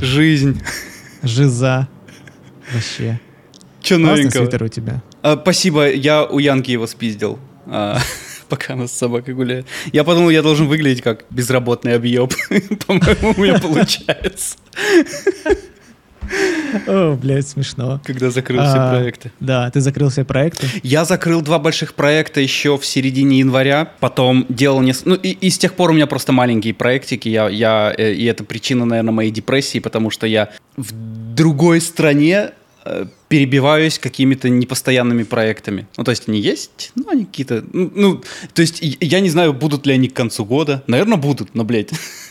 Жизнь. Жиза. Вообще. Че новенького? свитер у тебя. А, спасибо, я у Янки его спиздил. А, пока она с собакой гуляет. Я подумал, я должен выглядеть как безработный объеб. По-моему, у меня получается, О, блядь, смешно. когда закрыл все А, проекты. Да, ты закрыл все проекты. Я закрыл два больших проекта еще в середине января, потом делал несколько... Ну, и, и с тех пор у меня просто маленькие проектики, я, я, э, и это причина, наверное, моей депрессии, потому что я в другой стране э, перебиваюсь какими-то непостоянными проектами. Ну, то есть они есть, но они какие-то... Ну, ну, то есть я не знаю, будут ли они к концу года. Наверное, будут, но, блядь.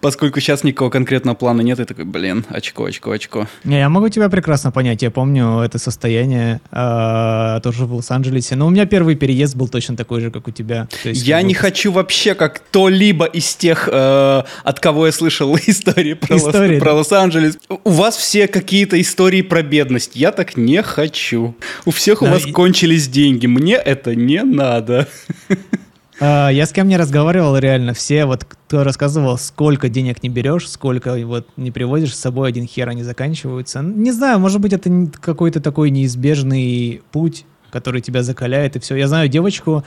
Поскольку сейчас никакого конкретного плана нет, я такой, блин, очко, очко, очко. Не, я могу тебя прекрасно понять. Я помню это состояние а, тоже в Лос-Анджелесе. Но у меня первый переезд был точно такой же, как у тебя. Есть, Я не хочу вообще как кто-либо из тех, э, от кого я слышал истории про, Лос-. Лос-Анджелес. У вас все какие-то истории про бедность. Я так не хочу. У всех у вас и- кончились деньги. Мне это не надо. А, я с кем не разговаривал реально, все вот кто рассказывал, сколько денег не берешь, сколько вот не привозишь с собой, один хер они заканчиваются. Не знаю, может быть, это какой-то такой неизбежный путь, который тебя закаляет, и все. Я знаю девочку,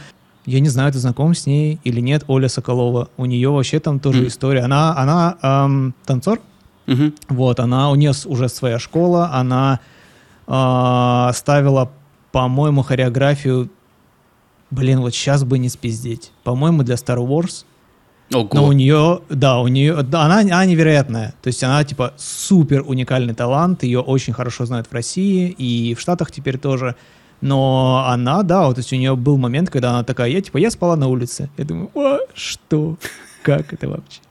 я не знаю, ты знаком с ней или нет, Оля Соколова. У нее вообще там тоже Мгм. история. Она, она эм, танцор, Мгм. вот, она, у нее уже своя школа, она а, ставила, по-моему, хореографию, блин, вот сейчас бы не спиздеть, по-моему, для Star Wars, Ого. но у нее, да, у нее, да, она, она невероятная, то есть она, типа, супер уникальный талант, ее очень хорошо знают в России и в Штатах теперь тоже, но она, да, вот, то есть у нее был момент, когда она такая, я, типа, я спала на улице, я думаю, «А, что, как это вообще?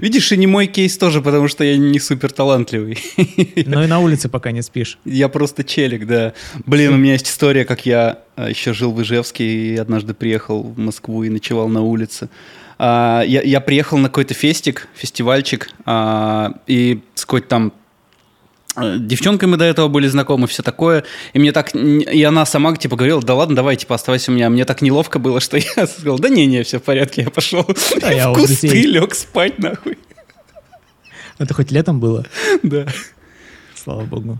Видишь, и не мой кейс тоже, потому что я не супер талантливый. Но и на улице пока не спишь. Я просто челик, да. Блин, у меня есть история, как я а, еще жил в Ижевске и однажды приехал в Москву и ночевал на улице. А, я, я приехал на какой-то фестик, фестивальчик, а, и с какой-то там э, девчонкой мы до этого были знакомы, все такое. И мне так... И она сама типа говорила, да ладно, давай, типа, оставайся у меня. Мне так неловко было, что я сказал, да не-не, все в порядке, я пошел Да, я в кусты, лег спать нахуй. Это хоть летом было? Да. Слава богу.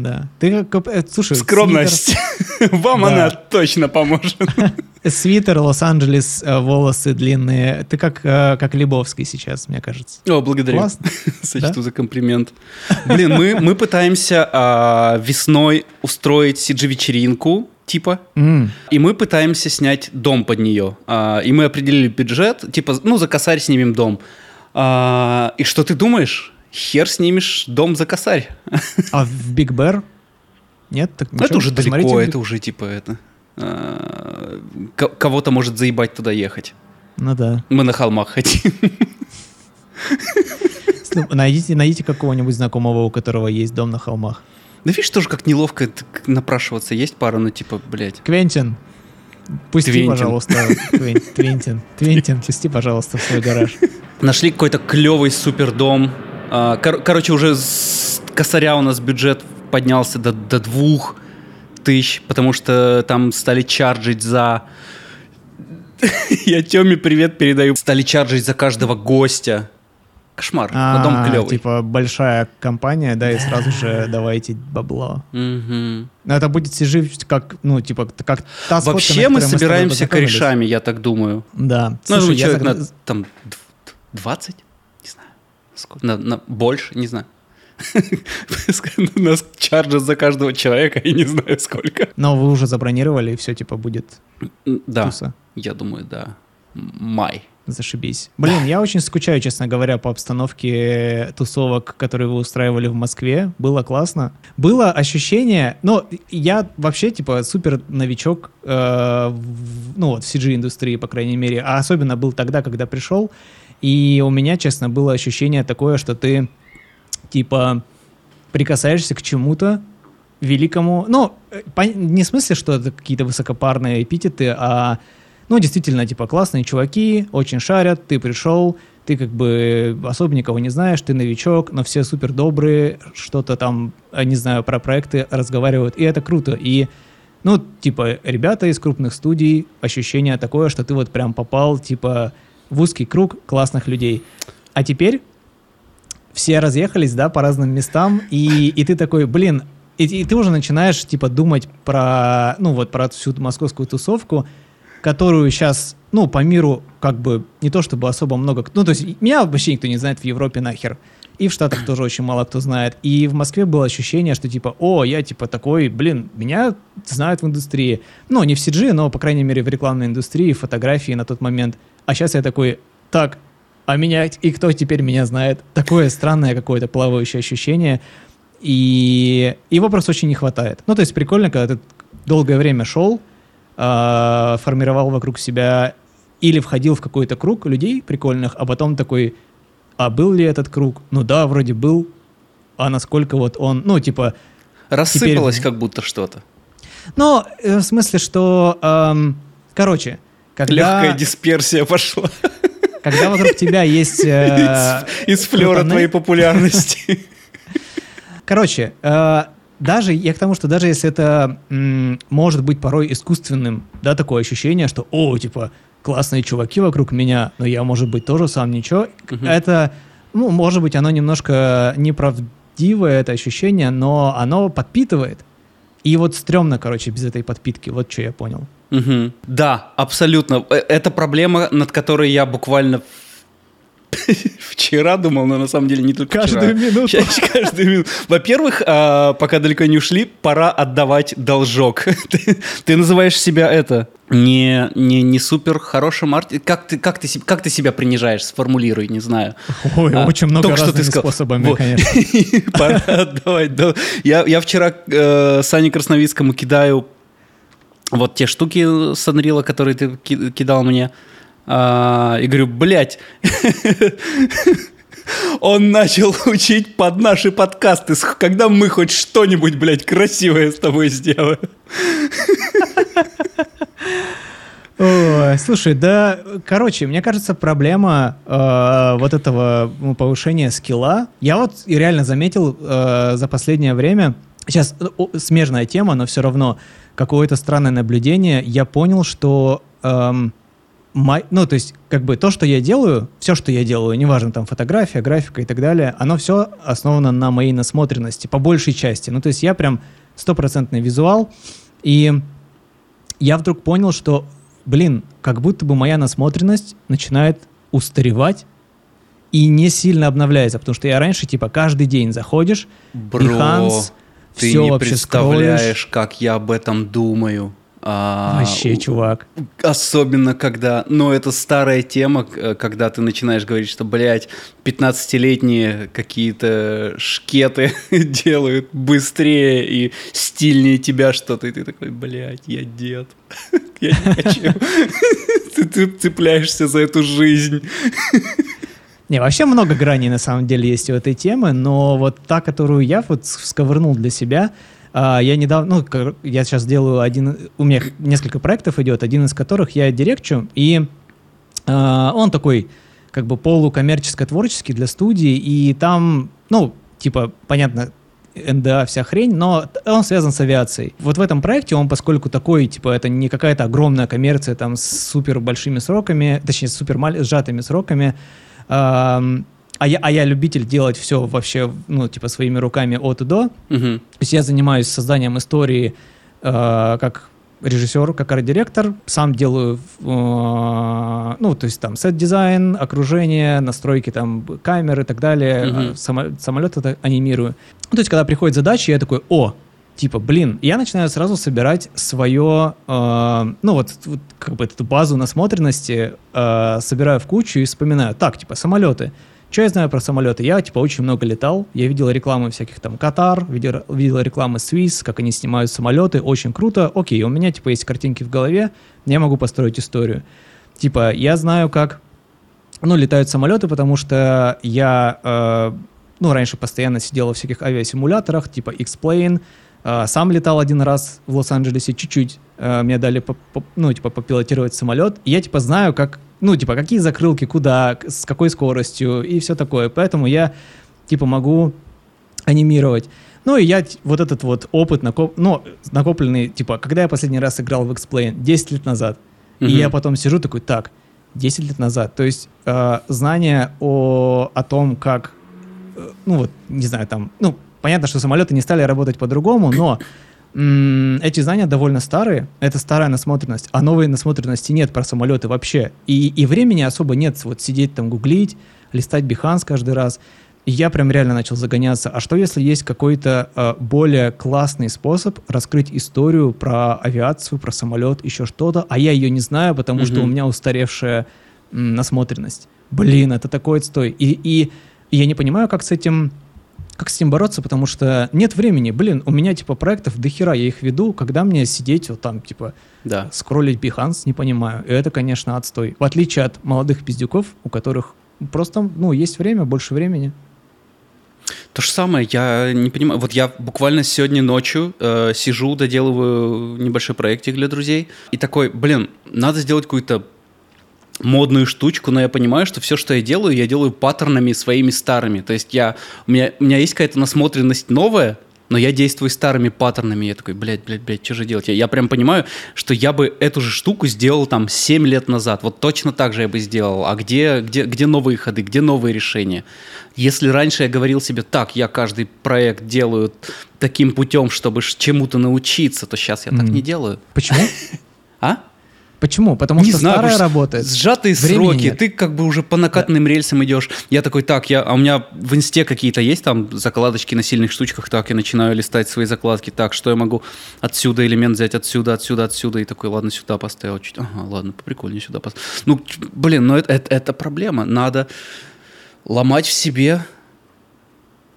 Да. Ты как... э, Слушай, Скромность. Вам Да. она точно поможет. Свитер, свитер, Лос-Анджелес, э, волосы длинные. Ты как, э, как Лебовский сейчас, мне кажется. О, благодарю. Классно. Сочту Да? за комплимент. Блин, мы, мы пытаемся а, весной устроить CG-вечеринку, типа, М, и мы пытаемся снять дом под нее. А, и мы определили бюджет, типа, ну, за косарь снимем дом. А, и что ты думаешь? Хер снимешь дом за косарь. А в Биг Бэр? Нет? Так Ну, это уже посмотрите далеко, это уже типа это... а, ко- кого-то может заебать туда ехать. Ну да. Мы на холмах хотим. Найдите, найдите какого-нибудь знакомого, у которого есть дом на холмах. Да видишь, тоже как неловко напрашиваться. Есть пара, ну типа, блядь. Квентин, пусти, Твентин. пожалуйста. Квен- Твентин, Твентин, пусти, пожалуйста, в свой гараж. Нашли какой-то клевый супер дом. А, кор- короче, уже с косаря у нас бюджет поднялся до, до двух тысяч, потому что там стали чарджить за... Я Теме привет передаю. Стали чарджить за каждого гостя. Кошмар. А дом А, клевый. Типа большая компания, да, и сразу же давайте бабло. Но это будет жить как, ну, типа, как та Вообще мы собираемся корешами, я так думаю. Да. Ну, Слушай, я человек на там дв- 20? Сколько? На, на- больше? Не знаю. Нас чарджат за каждого человека, я не знаю сколько. Но вы уже забронировали, и все, типа, будет Да, туса. я думаю, да. Май. Зашибись. Блин, я очень скучаю, честно говоря, по обстановке тусовок, которые вы устраивали в Москве. Было классно. Было ощущение... Ну, я вообще, типа, супер новичок, э, в- ну, вот, в CG-индустрии, по крайней мере. А особенно был тогда, когда пришел. И у меня, честно, было ощущение такое, что ты, типа, прикасаешься к чему-то великому. Ну, э, не в смысле, что это какие-то высокопарные эпитеты, а ну, действительно, типа, классные чуваки, очень шарят, ты пришел, ты как бы особо никого не знаешь, ты новичок, но все супер добрые, что-то там, э, не знаю, про проекты разговаривают, и это круто. И Ну, типа, ребята из крупных студий, ощущение такое, что ты вот прям попал, типа, в узкий круг классных людей. А теперь все разъехались, да, по разным местам, и, и ты такой, блин, и, и ты уже начинаешь, типа, думать про, ну, вот, про всю московскую тусовку, которую сейчас, ну, по миру, как бы, не то чтобы особо много, ну, то есть меня вообще никто не знает в Европе нахер, и в Штатах тоже очень мало кто знает, и в Москве было ощущение, что, типа, о, я, типа, такой, блин, меня знают в индустрии, ну, не в CG, но, по крайней мере, в рекламной индустрии, фотографии на тот момент, а сейчас я такой, так, а меня, и кто теперь меня знает? Такое странное какое-то плавающее ощущение, и его просто очень не хватает. Ну, то есть прикольно, когда ты долгое время шел, э, формировал вокруг себя или входил в какой-то круг людей прикольных, а потом такой, а был ли этот круг? Ну да, вроде был, а насколько вот он, ну, типа... Рассыпалось теперь... как будто что-то. Ну, э, в смысле, что, эм, короче, когда... Легкая дисперсия пошла. Когда вокруг тебя есть... Э, из, из флера твоей популярности. Короче, э, даже я к тому, что даже если это м, может быть порой искусственным, да, такое ощущение, что, о, типа, классные чуваки вокруг меня, но я, может быть, тоже сам ничего, угу. это, ну, может быть, оно немножко неправдивое, это ощущение, но оно подпитывает. И вот стрёмно, короче, без этой подпитки, вот что я понял. Угу. Да, абсолютно. Э, это проблема, над которой я буквально Вчера думал, но на самом деле не только Каждую вчера. минуту. Каждую минуту. Во-первых, а, пока далеко не ушли, пора отдавать должок. Ты, ты называешь себя это не, не, не супер хорошим арт... Как ты, как, ты, как ты себя принижаешь? Сформулируй, не знаю. Ой, а, очень много разными что ты способами, вот. конечно. Пора отдавать. Я, я вчера э, Сане Красновицкому кидаю вот те штуки с Unreal, которые ты кидал мне. А, и говорю, блядь, он начал учить под наши подкасты, когда мы хоть что-нибудь, блядь, красивое с тобой сделаем. Слушай, да, короче, мне кажется, проблема э, вот этого ну, повышения скилла, я вот реально заметил э, за последнее время, сейчас о, смежная тема, но все равно какое-то странное наблюдение, я понял, что эм, май, ну, то есть, как бы то, что я делаю, все, что я делаю, неважно, там, фотография, графика и так далее, оно все основано на моей насмотренности, по большей части. Ну, то есть я прям стопроцентный визуал, и я вдруг понял, что, блин, как будто бы моя насмотренность начинает устаревать и не сильно обновляется, потому что я раньше, типа, каждый день заходишь, Бро, Behance, ты все не представляешь, скроллишь. как я об этом думаю. А, Вообще, чувак. Особенно, когда... Ну, это старая тема, когда ты начинаешь говорить, что, блядь, 15-летние какие-то шкеты делают быстрее и стильнее тебя что-то, и ты такой, блядь, я дед. Я не хочу. Ты цепляешься за эту жизнь. Не, вообще много граней на самом деле есть у этой темы, но вот та, которую я вот сковырнул для себя, я недавно, ну, я сейчас делаю один, у меня несколько проектов идет, один из которых я дирекчу, и а, он такой, как бы полукоммерческо-творческий для студии, и там, ну, типа, понятно, НДА, вся хрень, но он связан с авиацией. Вот в этом проекте он, поскольку такой, типа, это не какая-то огромная коммерция там с супер большими сроками, точнее, с супер сжатыми сроками, а я, а я любитель делать все вообще, ну, типа, своими руками от и до. Угу. То есть я занимаюсь созданием истории э, как режиссер, как арт-директор, сам делаю, э, ну, то есть там set design, окружение, настройки там камер и так далее, угу. само, самолет это анимирую. Ну, то есть когда приходит задача, я такой, о, типа, блин, я начинаю сразу собирать свое, э, ну вот, вот как бы эту базу насмотренности, э, собираю в кучу и вспоминаю, так, типа, самолеты, что я знаю про самолеты? Я, типа, очень много летал. Я видел рекламы всяких там Катар, видел, видел рекламы Swiss, как они снимают самолеты. Очень круто. Окей, у меня, типа, есть картинки в голове. Я могу построить историю. Типа, я знаю, как, ну, летают самолеты, потому что я, э, ну, раньше постоянно сидел в всяких авиасимуляторах, типа X-Plane, э, сам летал один раз в Лос-Анджелесе чуть-чуть. Э, мне дали, по, по, ну, типа, попилотировать самолет. И я, типа, знаю, как ну, типа, какие закрылки, куда, с какой скоростью и все такое. Поэтому я, типа, могу анимировать. Ну, и я вот этот вот опыт, накоп... ну, накопленный, типа, когда я последний раз играл в Explain? 10 лет назад. Mm-hmm. И я потом сижу такой, так, 10 лет назад. То есть э, знание о, о том, как, э, ну вот, не знаю, там, ну, понятно, что самолеты не стали работать по-другому, но эти знания довольно старые, это старая насмотренность, а новой насмотренности нет про самолеты вообще. И, и времени особо нет вот сидеть там гуглить, листать Behance каждый раз. И я прям реально начал загоняться. А что если есть какой-то э, более классный способ раскрыть историю про авиацию, про самолет, еще что-то, а я ее не знаю, потому mm-hmm. что у меня устаревшая м, насмотренность. Блин, это такой отстой. И, и, и я не понимаю, как с этим как с этим бороться, потому что нет времени. Блин, у меня типа проектов до хера, я их веду, когда мне сидеть вот там типа да. скроллить Behance, не понимаю. И это, конечно, отстой. В отличие от молодых пиздюков, у которых просто, ну, есть время, больше времени. То же самое, я не понимаю. Вот я буквально сегодня ночью э, сижу, доделываю небольшой проектик для друзей, и такой, блин, надо сделать какую-то модную штучку, но я понимаю, что все, что я делаю, я делаю паттернами своими старыми. То есть я, у, меня, у меня есть какая-то насмотренность новая, но я действую старыми паттернами. Я такой, блядь, блядь, блядь, что же делать? Я, я прям понимаю, что я бы эту же штуку сделал там 7 лет назад. Вот точно так же я бы сделал. А где, где, где новые ходы, где новые решения? Если раньше я говорил себе, так, я каждый проект делаю таким путем, чтобы чему-то научиться, то сейчас я mm. так не делаю. Почему? А? Почему? Потому не что знаю, старая работает. Сжатые Времени сроки, нет. ты как бы уже по накатанным да. рельсам идешь. Я такой, так, я, а у меня в инсте какие-то есть там закладочки на сильных штучках, так, я начинаю листать свои закладки, так, что я могу отсюда элемент взять, отсюда, отсюда, отсюда, и такой, ладно, сюда поставил, чуть, ага, ладно, прикольнее сюда поставил. Ну, блин, ну это, это, это проблема, надо ломать в себе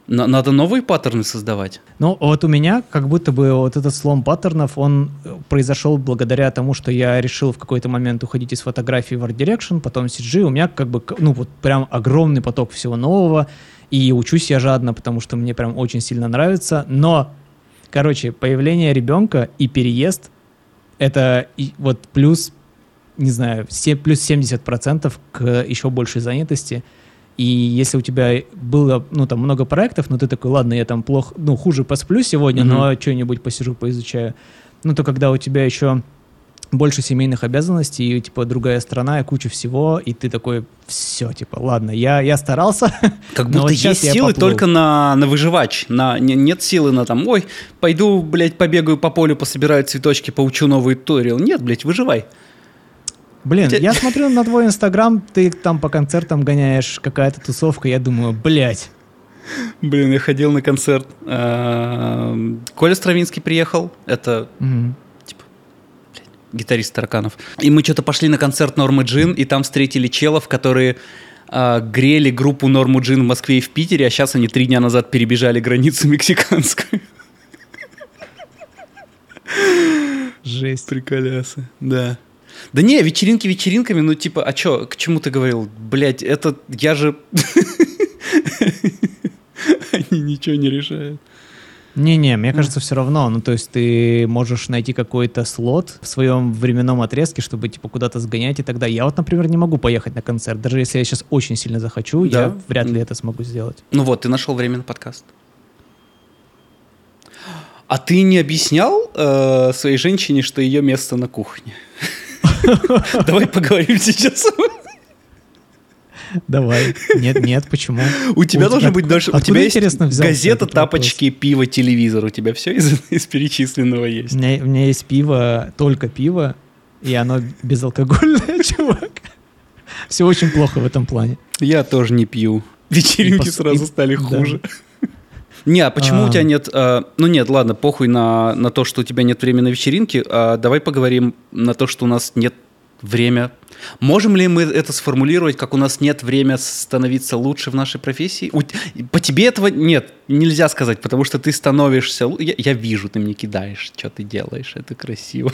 надо новые паттерны создавать. Ну, вот у меня как будто бы вот этот слом паттернов, он э, произошел благодаря тому, что я решил в какой-то момент уходить из фотографии в Art Direction, потом CG. У меня как бы, ну, вот прям огромный поток всего нового, и учусь я жадно, потому что мне прям очень сильно нравится. Но, короче, появление ребенка и переезд — это вот плюс, не знаю, все, плюс 70% к еще большей занятости — и если у тебя было, ну, там, много проектов, но ты такой, ладно, я там плохо, ну, хуже посплю сегодня, mm-hmm. но что-нибудь посижу, поизучаю. Ну, то когда у тебя еще больше семейных обязанностей, и, типа, другая страна, и куча всего, и ты такой, все, типа, ладно, я, я старался. Как будто есть силы поплыл. только на, на выживач, на, не, нет силы на там, ой, пойду, блядь, побегаю по полю, пособираю цветочки, поучу новый туториал. Нет, блядь, выживай. Блин, я смотрю на твой инстаграм, ты там по концертам гоняешь, какая-то тусовка, я думаю, блядь. Блин, я ходил на концерт. А, Коля Стравинский приехал, это типа гитарист Тараканов. И мы что-то пошли на концерт Нормы Джин, и там встретили челов, которые э, грели группу Норму Джин в Москве и в Питере, а сейчас они три дня назад перебежали границу мексиканскую. Jесть. Приколясы, да. Да не, вечеринки вечеринками, ну типа, а чё, к чему ты говорил? Блять, это я же... Они ничего не решают. Не-не, мне кажется, все равно. Ну, то есть ты можешь найти какой-то слот в своем временном отрезке, чтобы типа куда-то сгонять и тогда. Я вот, например, не могу поехать на концерт. Даже если я сейчас очень сильно захочу, да. я вряд ли это смогу сделать. Ну вот, ты нашел время на подкаст. А ты не объяснял э, своей женщине, что ее место на кухне? Давай поговорим сейчас. Давай. Нет, нет, почему? У тебя должен быть даже... У тебя есть газета, тапочки, пиво, телевизор. У тебя все из, перечисленного есть. У меня есть пиво, только пиво, и оно безалкогольное, чувак. Все очень плохо в этом плане. Я тоже не пью. Вечеринки сразу стали хуже. Не, а почему а... у тебя нет... Э, ну нет, ладно, похуй на, на то, что у тебя нет времени на вечеринки. А давай поговорим на то, что у нас нет время. Можем ли мы это сформулировать, как у нас нет времени становиться лучше в нашей профессии? У, по тебе этого нет, нельзя сказать, потому что ты становишься... Я, я вижу, ты мне кидаешь, что ты делаешь, это красиво.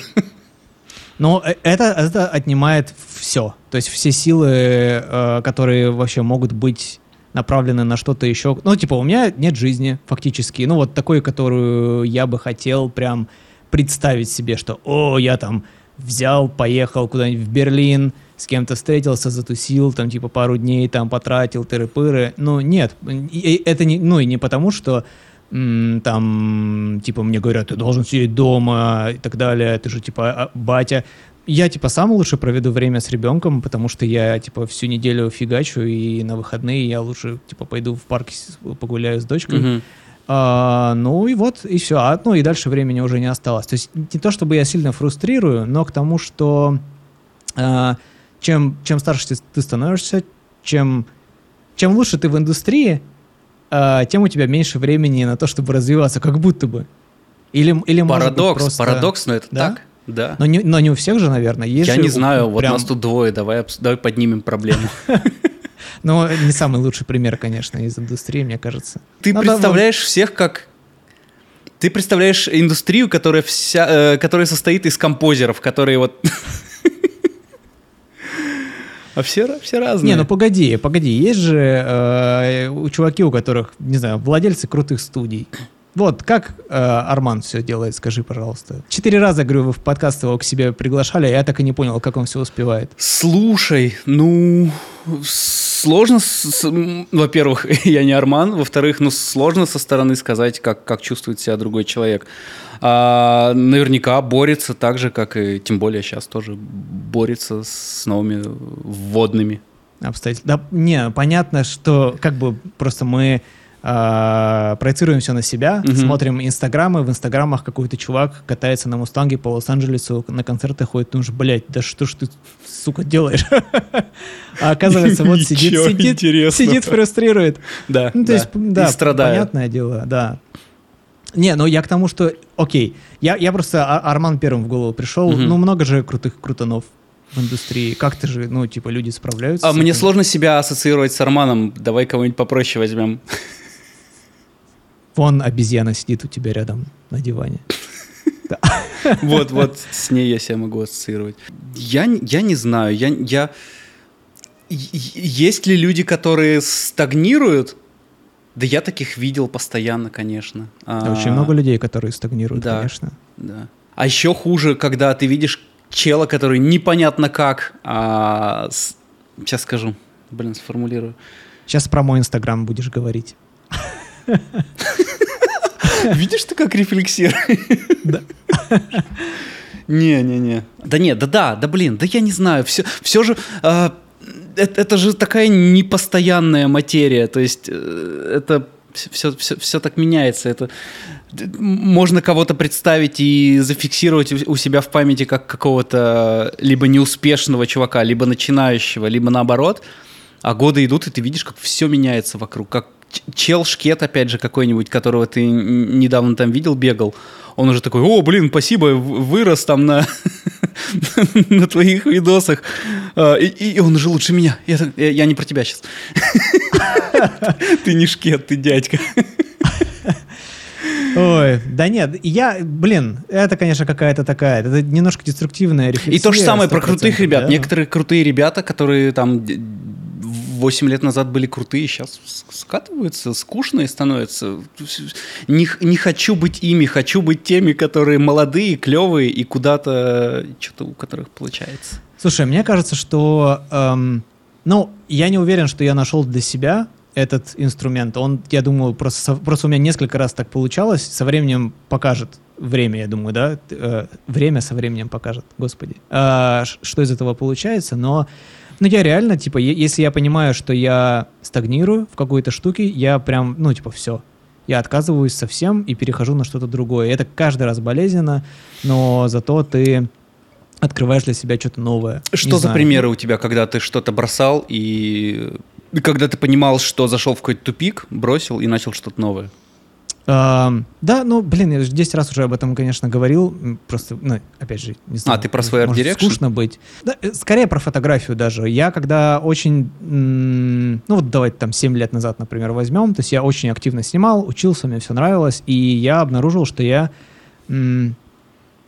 Но э, это, это отнимает все. То есть все силы, э, которые вообще могут быть направлены на что-то еще. Ну, типа, у меня нет жизни фактически. Ну, вот такой, которую я бы хотел прям представить себе, что, о, я там взял, поехал куда-нибудь в Берлин, с кем-то встретился, затусил, там, типа, пару дней там потратил, тыры-пыры. Ну, нет, это не, ну, и не потому, что там, типа, мне говорят, ты должен сидеть дома и так далее, ты же, типа, а, батя. Я, типа, сам лучше проведу время с ребенком, потому что я, типа, всю неделю фигачу, и на выходные я лучше, типа, пойду в парк погуляю с дочкой. Мгм. А, ну и вот, и все. А, ну и дальше времени уже не осталось. То есть не то, чтобы я сильно фрустрирую, но к тому, что а, чем, чем старше ты, ты становишься, чем, чем лучше ты в индустрии, а, тем у тебя меньше времени на то, чтобы развиваться, как будто бы. Или, или может быть, Парадокс, просто- парадокс, но это Да? так. Да. Но не, но не у всех же, наверное. Есть Я же не у- знаю, вот прям- нас тут двое, давай, давай поднимем проблему. Но не самый лучший пример, конечно, из индустрии, мне кажется. Ты Ну да, представляешь всех как... Ты представляешь индустрию, которая, вся, э, которая состоит из композеров, которые вот... А все, все разные. Не, ну погоди, погоди, есть же э, у чуваки, у которых, не знаю, владельцы крутых студий. Вот, как э, Арман все делает, скажи, пожалуйста. Четыре раза, говорю, вы в подкаст его к себе приглашали, а я так и не понял, как он все успевает. Слушай, ну, сложно, с- с- во-первых, я не Арман, во-вторых, ну, сложно со стороны сказать, как, как чувствует себя другой человек. А, наверняка борется так же, как и, тем более сейчас тоже борется с новыми вводными. Обстоятельства. Да, не, понятно, что как бы просто мы а, проецируем все на себя, Мгм. смотрим инстаграмы, в инстаграмах какой-то чувак катается на Мустанге по Лос-Анджелесу, на концерты ходит, же, блядь, да что ж ты, сука, делаешь? А оказывается, вот сидит, сидит, сидит, фрустрирует. Да, Ну, то есть, да, понятное дело, да. Не, ну я к тому, что, окей, я, я просто, А- Арман первым в голову пришел, Мгм. ну много же крутых крутанов в индустрии. Как ты же, ну, типа, люди справляются? А мне сложно себя ассоциировать с Арманом. Давай кого-нибудь попроще возьмем. Вон обезьяна сидит у тебя рядом на диване. Вот, вот с ней я себя могу ассоциировать. Я, я не знаю, я, я... Есть ли люди, которые стагнируют? Да я таких видел постоянно, конечно. Да, Очень А, много людей, которые стагнируют, да. конечно. Да. А еще хуже, когда ты видишь чела, который непонятно как... а, с- Сейчас скажу. Блин, сформулирую. Сейчас про мой инстаграм будешь говорить. Видишь ты, как рефлексируешь? Да. Не-не-не. Да нет, да-да, да блин, да я не знаю. Все, все же... а, это, это же такая непостоянная материя. То есть э, это все, все, все так меняется. Это можно кого-то представить и зафиксировать у себя в памяти как какого-то либо неуспешного чувака, либо начинающего, либо наоборот. А годы идут, и ты видишь, как все меняется вокруг. Как чел Шкет, опять же, какой-нибудь, которого ты недавно там видел, бегал. Он уже такой, о, блин, спасибо, вырос там на, на твоих видосах. А, И, и он уже лучше меня. Я, я- не про тебя сейчас. Ты не Шкет, ты дядька. Ой, да нет, я, блин, это, конечно, какая-то такая, это немножко деструктивная рефлексия. И то же самое про 100%, крутых ребят. да. Некоторые крутые ребята, которые там 8 лет назад были крутые, сейчас скатываются, скучные становятся. Не, не хочу быть ими, хочу быть теми, которые молодые, клевые и куда-то что-то у которых получается. Слушай, мне кажется, что, эм, ну, я не уверен, что я нашел для себя этот инструмент. Он, я думаю, просто, просто у меня несколько раз так получалось. Со временем покажет время, я думаю, да? Э, время со временем покажет, господи. Ш- что из этого получается, но... Ну, я реально, типа, если я понимаю, что я стагнирую в какой-то штуке, я прям, ну, типа, все. Я отказываюсь совсем и перехожу на что-то другое. Это каждый раз болезненно, но зато ты открываешь для себя что-то новое. Что Не за знаю. примеры у тебя, когда ты что-то бросал и когда ты понимал, что зашел в какой-то тупик, бросил и начал что-то новое? Ам, да, ну, блин, я же 10 раз уже об этом, конечно, говорил. Просто, ну, опять же, не знаю. А, ты про свой art direction? скучно быть. Да, э, скорее про фотографию даже. Я когда очень, м, ну вот давайте там 7 лет назад, например, возьмем, то есть я очень активно снимал, учился, мне все нравилось, и я обнаружил, что я, м,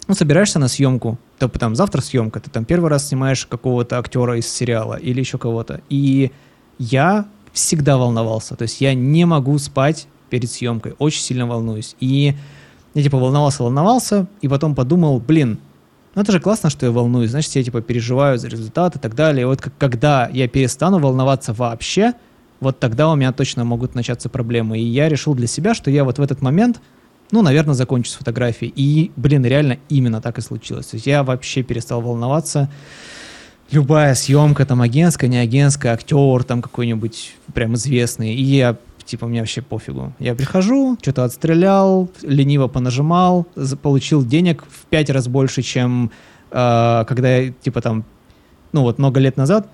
ну, собираешься на съемку, то там завтра съемка, ты там первый раз снимаешь какого-то актера из сериала или еще кого-то, и я всегда волновался, то есть я не могу спать перед съемкой, очень сильно волнуюсь. И я типа волновался, волновался, и потом подумал, блин, ну это же классно, что я волнуюсь, значит, я типа переживаю за результат и так далее. И вот как- когда я перестану волноваться вообще, вот тогда у меня точно могут начаться проблемы. И я решил для себя, что я вот в этот момент, ну, наверное, закончу с фотографией. И, блин, реально именно так и случилось. То есть я вообще перестал волноваться. Любая съемка, там, агентская, не агентская, актер там какой-нибудь прям известный. И я типа, мне вообще пофигу. Я прихожу, что-то отстрелял, лениво понажимал, получил денег в пять раз больше, чем э, когда я, типа, там, ну вот много лет назад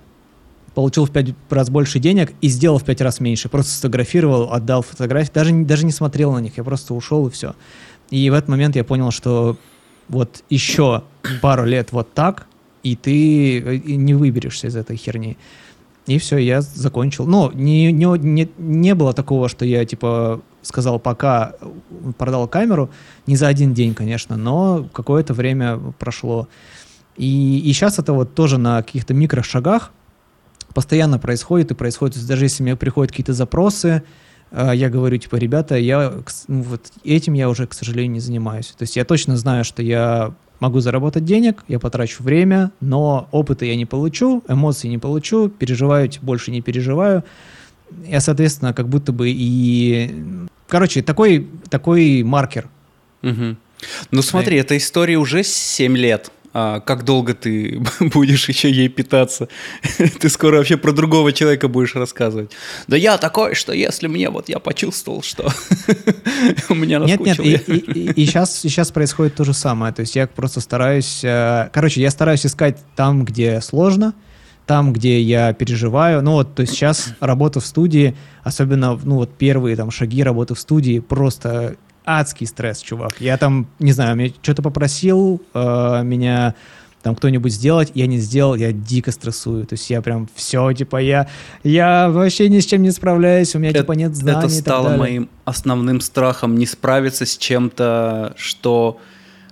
получил в пять раз больше денег и сделал в пять раз меньше. Просто сфотографировал, отдал фотографии, даже, даже не смотрел на них, я просто ушел и все. И в этот момент я понял, что вот еще пару лет вот так, и ты э, не выберешься из этой херни. И все, я закончил. Но не, не, не, не было такого, что я типа сказал пока, продал камеру. Не за один день, конечно, но какое-то время прошло. И, и сейчас это вот тоже на каких-то микрошагах постоянно происходит и происходит. Даже если мне приходят какие-то запросы, э, я говорю, типа, ребята, я ну, вот этим я уже, к сожалению, не занимаюсь. То есть я точно знаю, что я могу заработать денег, я потрачу время, но опыта я не получу, эмоций не получу, переживаю, больше не переживаю. Я, соответственно, как будто бы и... Короче, такой, такой маркер. Угу. Ну смотри, эта история уже 7 лет а как долго ты будешь еще ей питаться? ты скоро вообще про другого человека будешь рассказывать. Да я такой, что если мне вот я почувствовал, что у меня Нет, нет, и, и, и, и, сейчас, и сейчас происходит то же самое. То есть я просто стараюсь... Э, короче, я стараюсь искать там, где сложно, там, где я переживаю. Ну вот, то есть сейчас работа в студии, особенно, ну вот первые там шаги работы в студии, просто адский стресс, чувак. Я там, не знаю, меня что-то попросил, э, меня там кто-нибудь сделать, я не сделал, я дико стрессую. То есть я прям все, типа, я, я вообще ни с чем не справляюсь, у меня это, типа нет знаний. Это стало моим основным страхом не справиться с чем-то, что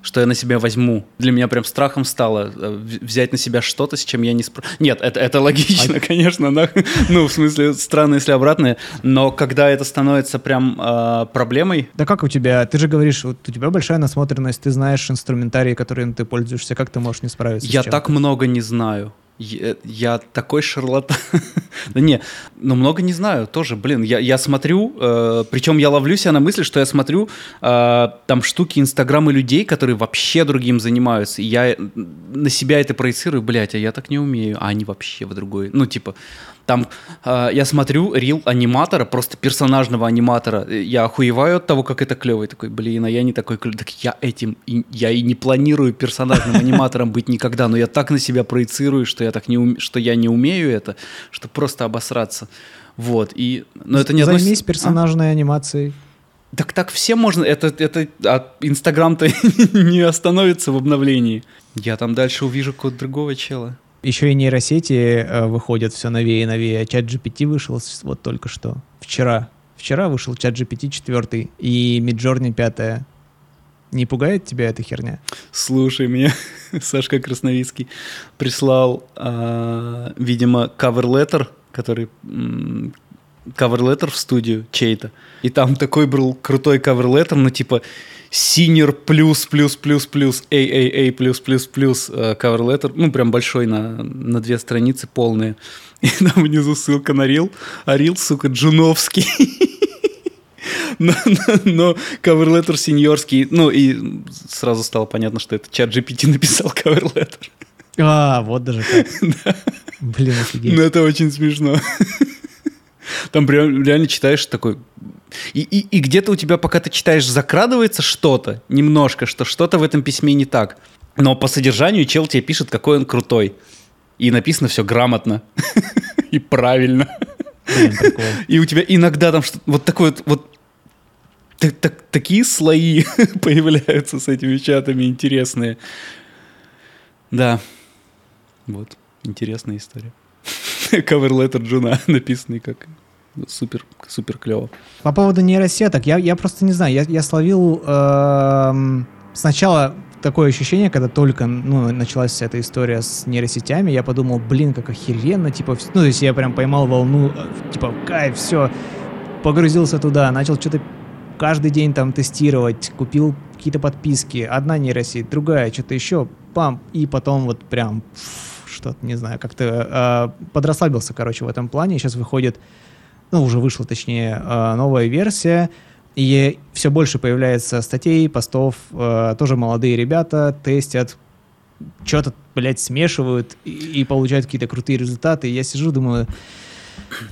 что я на себя возьму. Для меня прям страхом стало э, взять на себя что-то, с чем я не справлюсь. Нет, это, это логично, а... конечно, но, ну, в смысле, странно, если обратное, но когда это становится прям э, проблемой... Да как у тебя? Ты же говоришь, вот у тебя большая насмотренность, ты знаешь инструментарий, которым ты пользуешься, как ты можешь не справиться Я так много не знаю. Я, я такой шарлатан. да не, ну много не знаю тоже, блин. Я, я смотрю, э, причем я ловлю себя на мысли, что я смотрю э, там штуки Инстаграма людей, которые вообще другим занимаются. И я на себя это проецирую, блядь, а я так не умею. А они вообще в другой. Ну, типа, там э, я смотрю рил аниматора, просто персонажного аниматора. Я охуеваю от того, как это клево. И такой, блин, а я не такой клевый. Так я этим, и, я и не планирую персонажным аниматором быть никогда, но я так на себя проецирую, что я так не ум... что я не умею это, что просто обосраться. Вот, и... Но это не Займись относится... персонажной а? анимацией. Так так все можно, это, это, а Инстаграм-то не остановится в обновлении. Я там дальше увижу код другого чела. Еще и нейросети э, выходят все новее и новее. Чат GPT вышел вот только что. Вчера. Вчера вышел чат GPT 4 и Midjourney 5. Не пугает тебя эта херня? Слушай, мне Сашка Красновицкий прислал, э, видимо, cover-letter, который cover-letter в студию чей-то. И там такой был крутой cover-letter, ну типа senior плюс плюс плюс плюс AAA плюс плюс плюс э, cover letter, ну прям большой на, на две страницы полные. И там внизу ссылка на Рил, а Рил, сука, Джуновский. но, но, сеньорский, ну и сразу стало понятно, что это чат GPT написал letter. А, вот даже как. да. Блин, офигеть. Ну это очень смешно. Там прям реально читаешь такой... И, и, и где-то у тебя, пока ты читаешь, закрадывается что-то, немножко, что что-то в этом письме не так. Но по содержанию чел тебе пишет, какой он крутой. И написано все грамотно и правильно. И у тебя иногда там вот такое вот, вот так, так, такие слои появляются с этими чатами интересные. Да. Вот. Интересная история. Cover letter джуна, написанный как супер, супер клево. По поводу нейросеток, я, я просто не знаю, я, я словил э, сначала такое ощущение, когда только ну, началась эта история с нейросетями, я подумал, блин, как охеренно, типа, ну, то есть я прям поймал волну, э, типа, кайф, все, погрузился туда, начал что-то каждый день там тестировать, купил какие-то подписки, одна нейросеть, другая, что-то еще, пам, и потом вот прям что-то, не знаю, как-то э, подрасслабился, короче, в этом плане. Сейчас выходит ну, уже вышла, точнее, э, новая версия, и все больше появляется статей, постов, э, тоже молодые ребята тестят, что-то, блядь, смешивают и, и получают какие-то крутые результаты. И я сижу, думаю,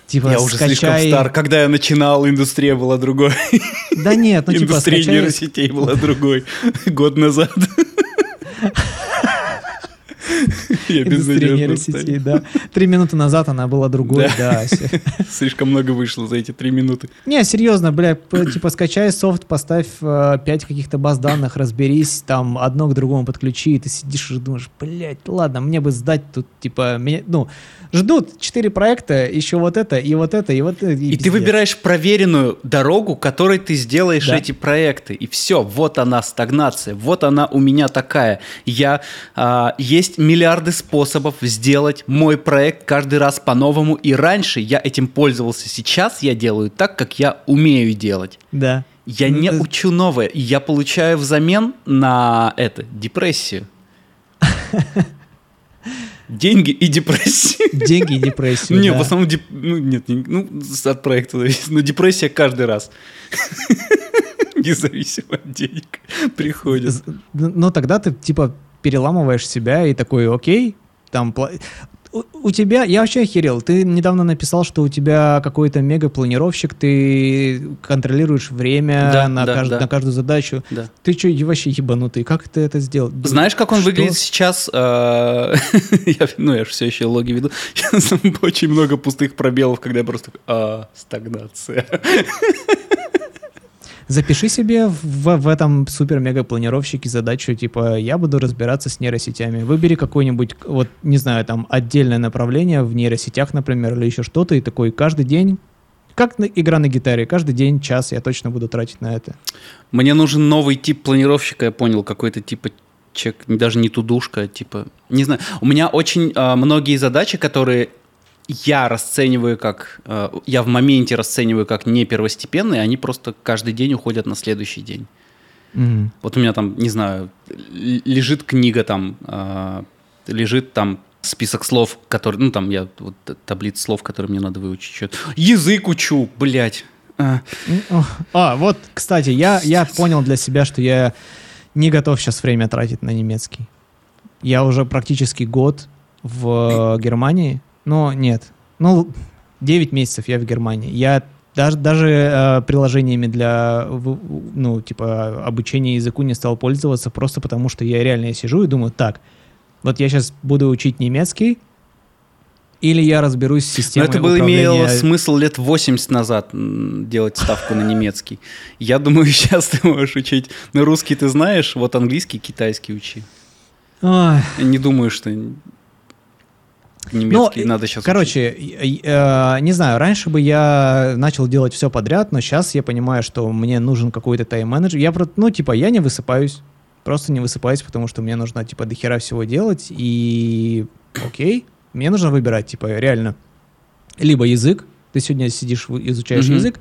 типа, Я уже слишком стар. Когда я начинал, индустрия была другой. Да нет, ну типа, Индустрия скачай... нейросетей была другой год назад. Я Индустрия сетей, да. Три минуты назад она была другой, да. Слишком много вышло за эти три минуты. Не, серьезно, бля, типа скачай софт, поставь э, пять каких-то баз данных, разберись, там одно к другому подключи, и ты сидишь и думаешь, блядь, ладно, мне бы сдать тут, типа, меня, ну, ждут четыре проекта, еще вот это, и вот это, и вот это. И, и ты выбираешь проверенную дорогу, которой ты сделаешь да. эти проекты. И все, вот она стагнация, вот она у меня такая. Я, а, есть миллиарды способов сделать мой проект каждый раз по-новому. И раньше я этим пользовался, сейчас я делаю так, как я умею делать. Да. Я ну, не это... учу новое, я получаю взамен на это депрессию. Деньги и депрессия. Деньги и депрессия. Не, в основном, деп... ну, нет, не... ну, от проекта зависит, но депрессия каждый раз. Независимо от денег приходит. Но тогда ты, типа, переламываешь себя и такой, окей, там у тебя, я вообще охерел, ты недавно написал, что у тебя какой-то мега-планировщик, ты контролируешь время да, на, да, кажд... да. на каждую задачу. Да. Ты что, вообще ебанутый, как ты это сделал? Знаешь, как он что? выглядит сейчас? А, ну, я же все еще логи веду. Сейчас очень много пустых пробелов, когда я просто... А, стагнация. Запиши себе в, в этом супер-мега-планировщике задачу, типа, я буду разбираться с нейросетями. Выбери какое-нибудь, вот, не знаю, там, отдельное направление в нейросетях, например, или еще что-то, и такой каждый день как игра на гитаре. Каждый день, час я точно буду тратить на это. Мне нужен новый тип планировщика, я понял, какой-то типа чек, даже не тудушка, а типа, не знаю. У меня очень э, многие задачи, которые я расцениваю как, э, я в моменте расцениваю как не первостепенные, они просто каждый день уходят на следующий день. Mm-hmm. Вот у меня там, не знаю, лежит книга там, э, лежит там список слов, которые, ну там я, вот таблица слов, которые мне надо выучить. Что-то. Язык учу, блядь. А. а, вот, кстати, я, я понял для себя, что я не готов сейчас время тратить на немецкий. Я уже практически год в Германии, но нет. Ну, 9 месяцев я в Германии. Я даже, даже э, приложениями для, ну, типа, обучения языку не стал пользоваться, просто потому что я реально сижу и думаю, так, вот я сейчас буду учить немецкий, или я разберусь с системой Но это было управления... имело смысл лет 80 назад делать ставку на немецкий. Я думаю, сейчас ты можешь учить. На русский ты знаешь, вот английский, китайский учи. Ой. Не думаю, что немецкий но, надо сейчас Короче, учить. Э, не знаю, раньше бы я начал делать все подряд, но сейчас я понимаю, что мне нужен какой-то тайм-менеджер. Я, ну, типа, я не высыпаюсь. Просто не высыпаюсь, потому что мне нужно, типа, дохера всего делать. И окей, мне нужно выбирать, типа, реально. Либо язык, ты сегодня сидишь, изучаешь mm-hmm. язык,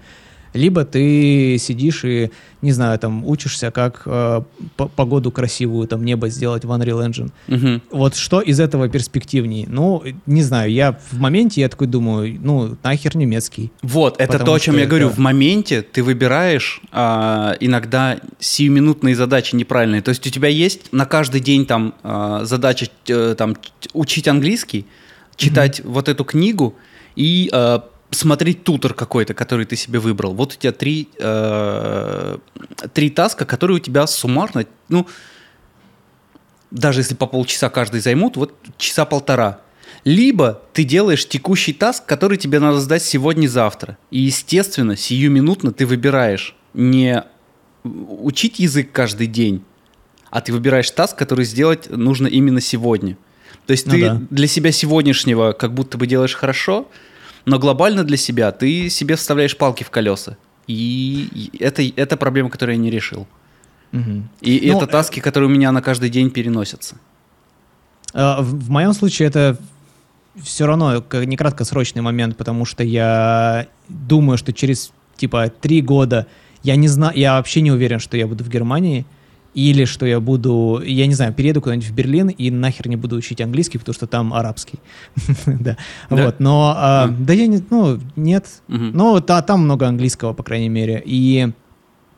либо ты сидишь и, не знаю, там учишься, как э, погоду красивую, там небо сделать в Unreal Engine. Угу. Вот что из этого перспективней? Ну, не знаю, я в моменте я такой думаю, ну, нахер немецкий. Вот, это то, о чем я это... говорю. В моменте ты выбираешь э, иногда сиюминутные задачи неправильные. То есть у тебя есть на каждый день там э, задача э, там учить английский, читать угу. вот эту книгу и э, смотреть тутор какой-то, который ты себе выбрал. Вот у тебя три, э, три таска, которые у тебя суммарно, ну, даже если по полчаса каждый займут, вот часа полтора. Либо ты делаешь текущий таск, который тебе надо сдать сегодня-завтра. И, естественно, сиюминутно ты выбираешь не учить язык каждый день, а ты выбираешь таск, который сделать нужно именно сегодня. То есть ну ты да. для себя сегодняшнего как будто бы делаешь хорошо, но глобально для себя ты себе вставляешь палки в колеса. И это, это проблема, которую я не решил. Угу. И ну, это таски, которые у меня на каждый день переносятся. А, в, в моем случае это все равно не краткосрочный момент, потому что я думаю, что через типа три года я не знаю, я вообще не уверен, что я буду в Германии. Или что я буду, я не знаю, перееду куда-нибудь в Берлин и нахер не буду учить английский, потому что там арабский. да. Вот, но, а, да я не, ну, нет. Но там много английского, по крайней мере. И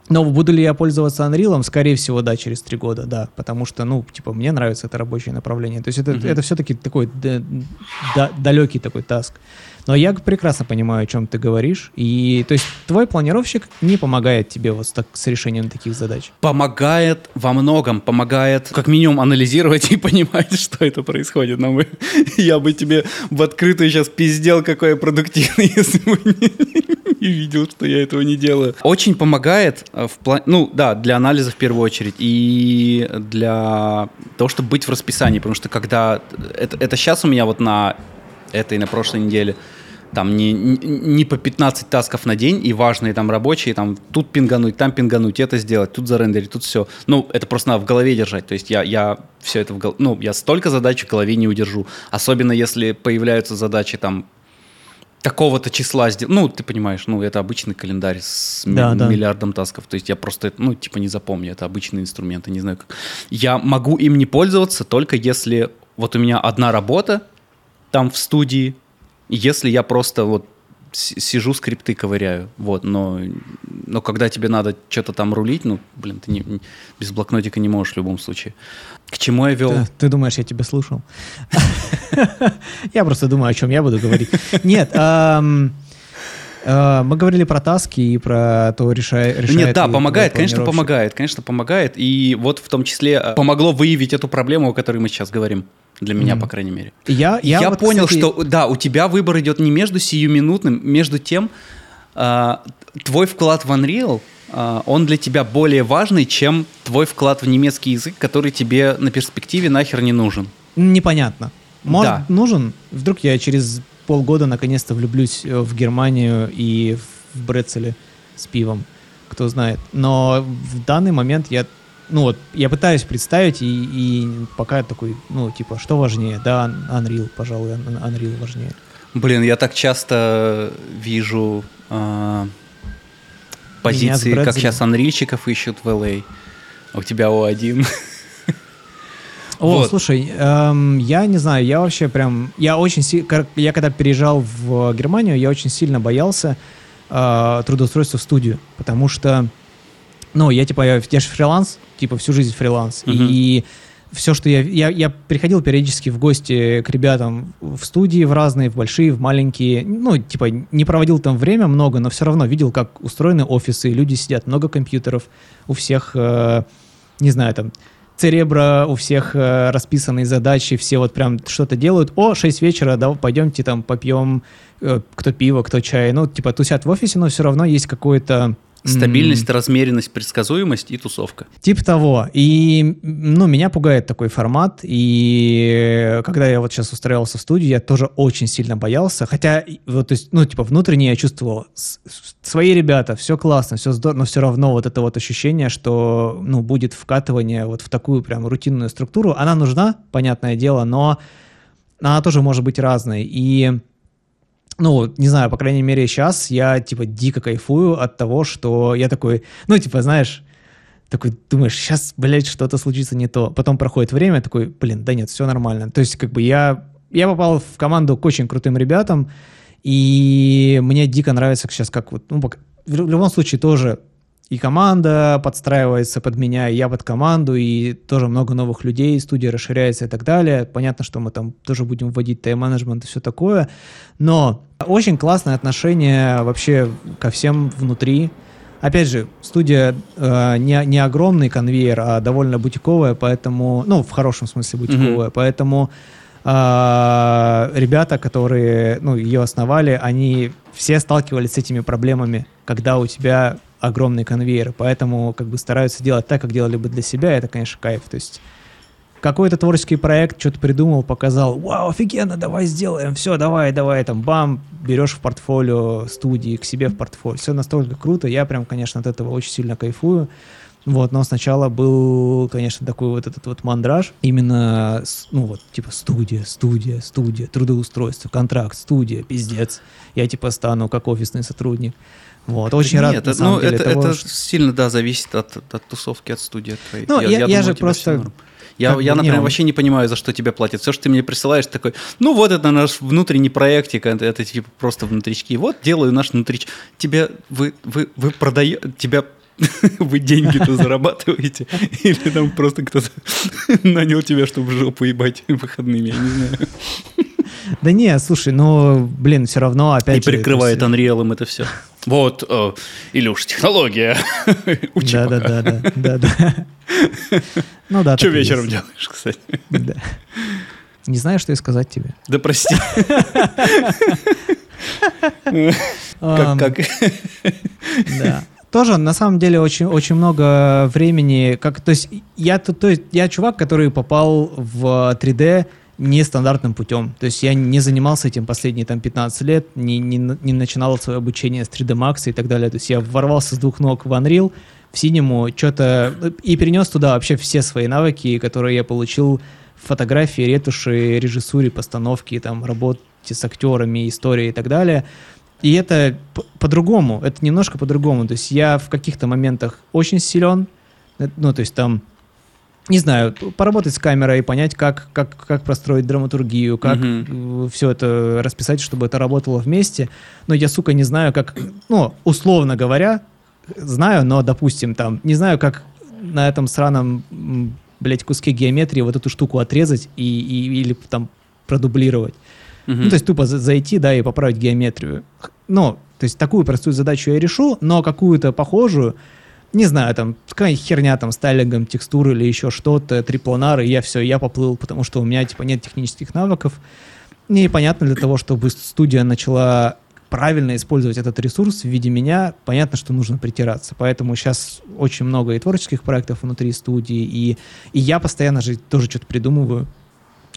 но буду ли я пользоваться Unreal? Скорее всего, да, через три года, да. Потому что, ну, типа, мне нравится это рабочее направление. То есть это, mm-hmm. это все-таки такой да, да, далекий такой таск. Но я прекрасно понимаю, о чем ты говоришь. И, то есть, твой планировщик не помогает тебе вот так, с решением таких задач? Помогает во многом. Помогает, как минимум, анализировать и понимать, что это происходит. Но мы, я бы тебе в открытую сейчас пиздел, какой я продуктивный, если бы не, видел, что я этого не делаю. Очень помогает э, в плане, ну да, для анализа в первую очередь и для того, чтобы быть в расписании, потому что когда это, это сейчас у меня вот на этой на прошлой неделе там не, не по 15 тасков на день, и важные там рабочие, там тут пингануть, там пингануть, это сделать, тут зарендерить, тут все. Ну, это просто надо в голове держать. То есть я, я все это в голове, ну, я столько задач в голове не удержу. Особенно если появляются задачи там такого-то числа сделать. Ну, ты понимаешь, ну, это обычный календарь с да, ми- да. миллиардом тасков. То есть я просто, ну, типа не запомню. Это обычные инструменты, не знаю как. Я могу им не пользоваться только если вот у меня одна работа там в студии, если я просто вот сижу, скрипты ковыряю, вот, но, но когда тебе надо что-то там рулить, ну, блин, ты не, без блокнотика не можешь в любом случае. К чему я вел? Ты, ты думаешь, я тебя слушал? Я просто думаю, о чем я буду говорить. Нет, мы говорили про таски и про то, решает Нет, да, помогает, конечно, помогает, конечно, помогает. И вот в том числе э, помогло выявить эту проблему, о которой мы сейчас говорим. Для меня, mm. по крайней мере. Я, я, я вот, понял, кстати... что да, у тебя выбор идет не между сиюминутным, между тем, э, твой вклад в Unreal, э, он для тебя более важный, чем твой вклад в немецкий язык, который тебе на перспективе нахер не нужен. Непонятно. Может, да. нужен? Вдруг я через полгода наконец-то влюблюсь э, в Германию и в Брецеле с пивом. Кто знает. Но в данный момент я ну вот, я пытаюсь представить, и, и пока такой, ну, типа, что важнее? Да, Unreal, пожалуй, Unreal важнее. Блин, я так часто вижу э, позиции, как сейчас анрильщиков ищут в LA, а у тебя О1. О, вот. слушай, эм, я не знаю, я вообще прям, я очень сильно, я когда переезжал в Германию, я очень сильно боялся э, трудоустройства в студию, потому что ну, я типа, я, я же фриланс, типа всю жизнь фриланс. Uh-huh. И все, что я, я... Я приходил периодически в гости к ребятам в студии, в разные, в большие, в маленькие. Ну, типа, не проводил там время много, но все равно видел, как устроены офисы, люди сидят, много компьютеров, у всех, э, не знаю, там, церебра, у всех э, расписанные задачи, все вот прям что-то делают. О, 6 вечера, да, пойдемте там попьем, э, кто пиво, кто чай. Ну, типа, тусят в офисе, но все равно есть какое-то Стабильность, mm. размеренность, предсказуемость и тусовка. Типа того. И, ну, меня пугает такой формат. И когда я вот сейчас устраивался в студию, я тоже очень сильно боялся. Хотя, вот, то есть, ну, типа, внутренне я чувствовал, свои ребята, все классно, все здорово, но все равно вот это вот ощущение, что, ну, будет вкатывание вот в такую прям рутинную структуру. Она нужна, понятное дело, но она тоже может быть разной. И ну, не знаю, по крайней мере, сейчас я, типа, дико кайфую от того, что я такой, ну, типа, знаешь, такой думаешь, сейчас, блядь, что-то случится не то. Потом проходит время, такой, блин, да нет, все нормально. То есть, как бы я, я попал в команду к очень крутым ребятам, и мне дико нравится сейчас, как вот, ну, в любом случае тоже и команда подстраивается под меня, и я под команду, и тоже много новых людей, студия расширяется и так далее. Понятно, что мы там тоже будем вводить тайм-менеджмент и все такое, но очень классное отношение вообще ко всем внутри. Опять же, студия э, не, не огромный конвейер, а довольно бутиковая, поэтому, ну, в хорошем смысле бутиковая, mm-hmm. поэтому э, ребята, которые, ну, ее основали, они все сталкивались с этими проблемами, когда у тебя огромный конвейер, поэтому как бы стараются делать так, как делали бы для себя, это, конечно, кайф. То есть какой-то творческий проект, что-то придумал, показал, вау, офигенно, давай сделаем, все, давай, давай, там, бам, берешь в портфолио студии, к себе в портфолио, все настолько круто, я прям, конечно, от этого очень сильно кайфую, Вот, но сначала был, конечно, такой вот этот вот мандраж. Именно, ну вот, типа студия, студия, студия, трудоустройство, контракт, студия, пиздец. Я типа стану как офисный сотрудник. Вот, очень рад, Нет, на это, самом ну, деле, это, того, это что- сильно, да, зависит от, от тусовки, от студии от твоей. Ну, я- я думаю, же просто. Я, как я, не, например, он- вообще не понимаю, за что тебе платят. Все, что ты мне присылаешь, такой, ну вот это наш внутренний проектик, это, это типа просто внутрички. Вот делаю наш внутрич. Тебя, вы, вы, вы продаете, тебя вы деньги-то зарабатываете? Или там просто кто-то нанял тебя, чтобы жопу ебать выходными, я не знаю. Да не, слушай, ну, блин, все равно опять И же, прикрывает Unreal это все. Вот, э, Илюш, технология. Да, да, да, да, да, да. Ну да. Что вечером есть. делаешь, кстати? Да. Не знаю, что и сказать тебе. Да прости, как, как... Да. Тоже, на самом деле, очень, очень много времени, как, то есть, я, то, то есть, я чувак, который попал в 3D нестандартным путем. То есть я не занимался этим последние там 15 лет, не, не, не начинал свое обучение с 3D Max и так далее. То есть я ворвался с двух ног в Unreal, в синему, что-то... И перенес туда вообще все свои навыки, которые я получил в фотографии, ретуши, режиссуре, постановке, там, работе с актерами, истории и так далее. И это по-другому, это немножко по-другому. То есть я в каких-то моментах очень силен, э, ну, то есть там, не знаю, поработать с камерой, понять, как, как, как простроить драматургию, как все это расписать, чтобы это работало вместе. Но я, сука, не знаю, как, ну, условно говоря, знаю, но, допустим, там, не знаю, как на этом сраном, блядь, куске геометрии вот эту штуку отрезать и, и- или там продублировать. Ну, то есть тупо за- зайти, да, и поправить геометрию. Ну, то есть такую простую задачу я решу, но какую-то похожую, не знаю, там, какая херня там с тайлингом, текстуры или еще что-то, трипланары, я все, я поплыл, потому что у меня, типа, нет технических навыков. И понятно, для того, чтобы студия начала правильно использовать этот ресурс в виде меня, понятно, что нужно притираться. Поэтому сейчас очень много и творческих проектов внутри студии, и, и я постоянно же тоже что-то придумываю.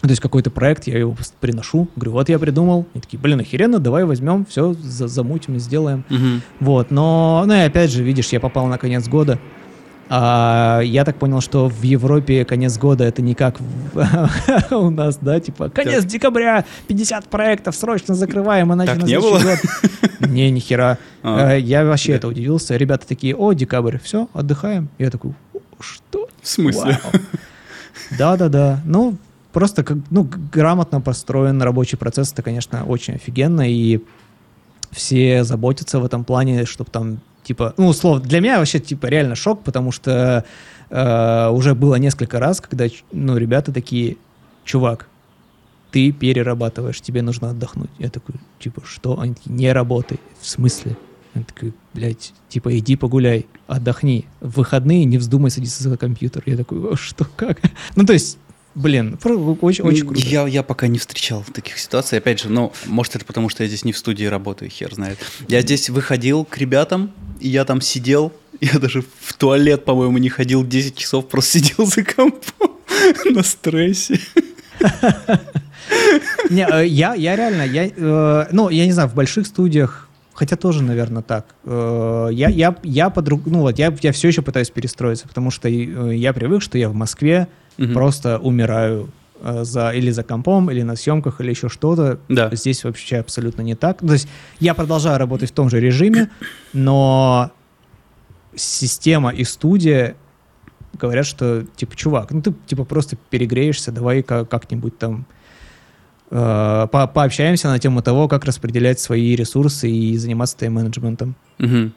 То есть какой-то проект, я его приношу, говорю, вот я придумал. И такие, блин, охеренно, давай возьмем, все, замутим и сделаем. Мгм. Вот, но, ну и опять же, видишь, я попал на конец года. А, я так понял, что в Европе конец года это не как у нас, да, типа конец декабря, 50 проектов, срочно закрываем, иначе Так на не следующий было? год. Не, ни хера. А. Э, Я вообще это удивился. Ребята такие, о, декабрь, все, отдыхаем. Я такой, «О, что? В смысле? Да-да-да. Ну, просто как, ну, грамотно построен рабочий процесс, это, конечно, очень офигенно, и все заботятся в этом плане, чтобы там, типа, ну, условно, для меня вообще, типа, реально шок, потому что э, уже было несколько раз, когда, ну, ребята такие, чувак, ты перерабатываешь, тебе нужно отдохнуть. Я такой, типа, что? Они такие, не работай. В смысле? Я такой, блядь, типа, иди погуляй, отдохни. В выходные не вздумай садиться за компьютер. Я такой, «О, что, как? Ну, то есть, блин, очень, очень круто. Я, я пока не встречал таких ситуаций. Опять же, ну, может, это потому, что я здесь не в студии работаю, хер знает. Я здесь выходил к ребятам, и я там сидел. Я даже в туалет, по-моему, не ходил 10 часов, просто сидел за компом на стрессе. Не, э, я, я реально, я, э, ну, я не знаю, в больших студиях, хотя тоже, наверное, так. э, я, я, я подруг, ну вот, я, я все еще пытаюсь перестроиться, потому что я привык, что я в Москве Мгм. просто умираю э, за, или за компом, или на съемках, или еще что-то. Да. Здесь вообще абсолютно не так. То есть я продолжаю работать в том же режиме, но система и студия говорят, что, типа, чувак, ну ты, типа, просто перегреешься, давай ка- как-нибудь там э, по- пообщаемся на тему того, как распределять свои ресурсы и заниматься тайм-менеджментом. Мгм.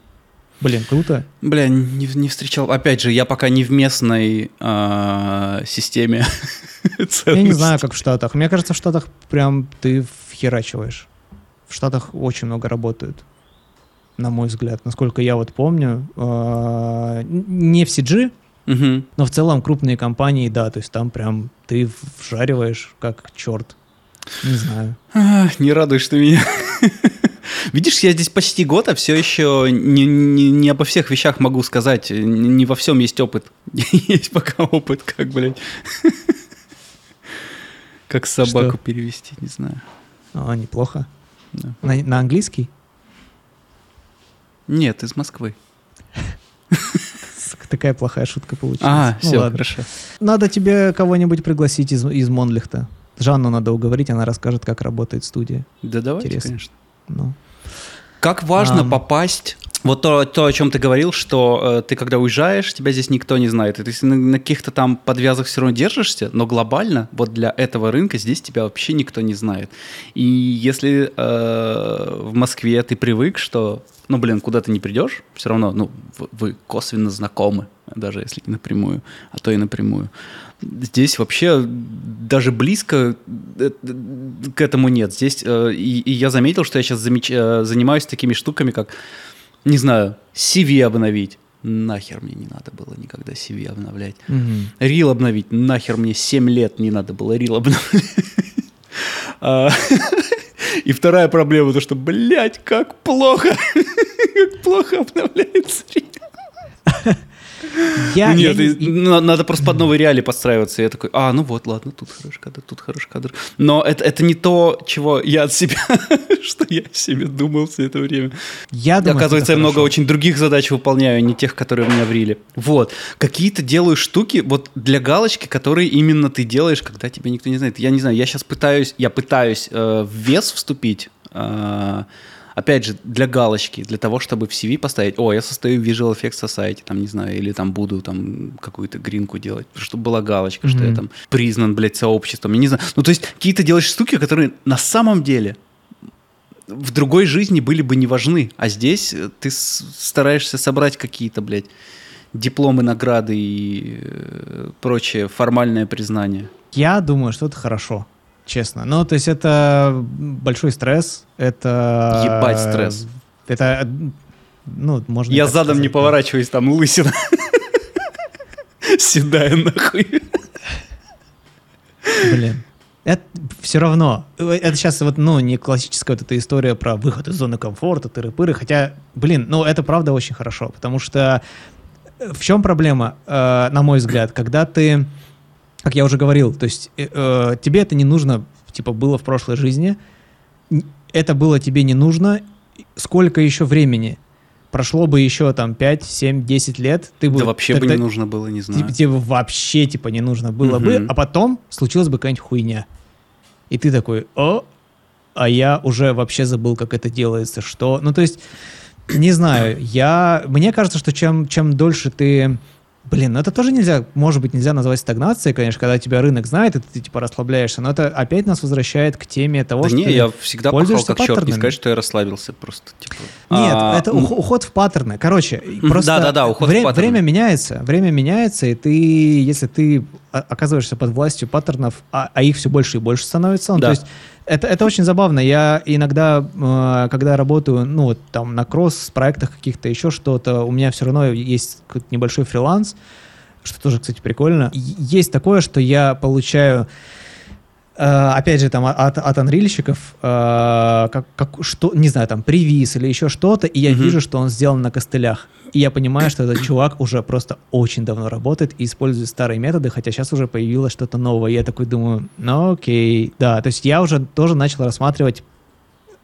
Блин, круто. Бля, не, не встречал. Опять же, я пока не в местной а, системе. Я не знаю, как в Штатах. Мне кажется, в Штатах прям ты вхерачиваешь. В Штатах очень много работают, на мой взгляд. Насколько я вот помню. Э, Не в CG, Мгм. но в целом крупные компании, да, то есть там прям ты вжариваешь как черт. Не знаю. А, Не радуешь ты меня. Видишь, я здесь почти год, а все еще не, не, не обо всех вещах могу сказать. Не, во всем есть опыт. Есть пока опыт, как, блядь. Как собаку Что? перевести, не знаю. А, неплохо. Да. На, на английский? Нет, из Москвы. Такая плохая шутка получилась. А, Ну все, ладно. хорошо. Надо тебе кого-нибудь пригласить из, из Монлихта. Жанну надо уговорить, она расскажет, как работает студия. Да давайте, Интересно. конечно. Ну. Как важно Ам. попасть... Вот то, то, о чем ты говорил, что э, ты когда уезжаешь, тебя здесь никто не знает. И ты на, на каких-то там подвязах все равно держишься, но глобально вот для этого рынка здесь тебя вообще никто не знает. И если э, в Москве ты привык, что, ну, блин, куда ты не придешь, все равно, ну, в- вы косвенно знакомы, даже если не напрямую, а то и напрямую. Здесь вообще даже близко э, к этому нет. Здесь э, и, и я заметил, что я сейчас занимаюсь такими штуками, как, не знаю, CV обновить. Нахер мне не надо было никогда CV обновлять. Мгм. Рил обновить. Нахер мне 7 лет не надо было рил обновлять. А, И вторая проблема, то что, блядь, как плохо, как плохо обновляется рил. Я, Нет, я и на- надо просто под новые реалии подстраиваться. Я такой, а, ну вот, ладно, тут хороший кадр, тут хороший кадр. Но это, это не то, чего я от себя, что я о себе думал все это время. я думаю, Оказывается, я много хорошо. очень других задач выполняю, а не тех, которые у меня в риле. Вот. Какие-то делаю штуки вот для галочки, которые именно ты делаешь, когда тебя никто не знает. Я не знаю, я сейчас пытаюсь, я пытаюсь э, в вес вступить, э, опять же, для галочки, для того, чтобы в CV поставить, о, я состою в Visual Effects Society, там, не знаю, или там буду там какую-то гринку делать, чтобы была галочка, что я там признан, блядь, сообществом, я не знаю. Ну, то есть, какие-то делаешь штуки, которые на самом деле в другой жизни были бы не важны, а здесь э, ты стараешься собрать какие-то, блядь, дипломы, награды и э, прочее формальное признание. Я думаю, что это хорошо, честно. Ну, то есть это большой стресс, это... Ебать стресс. Это, ну, можно Я задом не сказать, да. поворачиваюсь, там лысина. Седая нахуй. Блин. Это все равно. Это сейчас вот, ну, не классическая вот эта история про выход из зоны комфорта, тыры-пыры, хотя, блин, ну, это правда очень хорошо, потому что в чем проблема, э, на мой взгляд, когда ты, как я уже говорил, то есть э, э, тебе это не нужно, типа, было в прошлой жизни, это было тебе не нужно, сколько еще времени? Прошло бы еще там 5, 7, 10 лет, ты бы... Да вообще бы тогда- не нужно было, не знаю. Тебе, тебе вообще типа не нужно было бы, Мгм. а потом случилась бы какая-нибудь хуйня. И ты такой, о, а я уже вообще забыл, как это делается, что... Ну, то есть, не знаю, я... Мне кажется, что чем, чем дольше ты... Блин, ну это тоже нельзя, может быть, нельзя назвать стагнацией, конечно, когда тебя рынок знает, и ты типа расслабляешься, но это опять нас возвращает к теме того, Да что не, я всегда пахал как черт, не паттернами. сказать, что я расслабился просто. Типа. Нет, А, это ух- уход в паттерны. Короче, просто да-да-да, уход в вре- паттерны. время меняется, время меняется, и ты, если ты оказываешься под властью паттернов, а, а их все больше и больше становится, ну, Да. то есть это, это очень забавно. Я иногда, э, когда работаю, ну, вот там на кросс-проектах каких-то, еще что-то, у меня все равно есть небольшой фриланс, что тоже, кстати, прикольно. Есть такое, что я получаю опять же, там от, от анрильщиков, э, как, как, что, не знаю, там, привиз или еще что-то, и я Мгм. вижу, что он сделан на костылях. И я понимаю, что этот чувак уже просто очень давно работает и использует старые методы, хотя сейчас уже появилось что-то новое. И я такой думаю, ну окей, да. То есть я уже тоже начал рассматривать,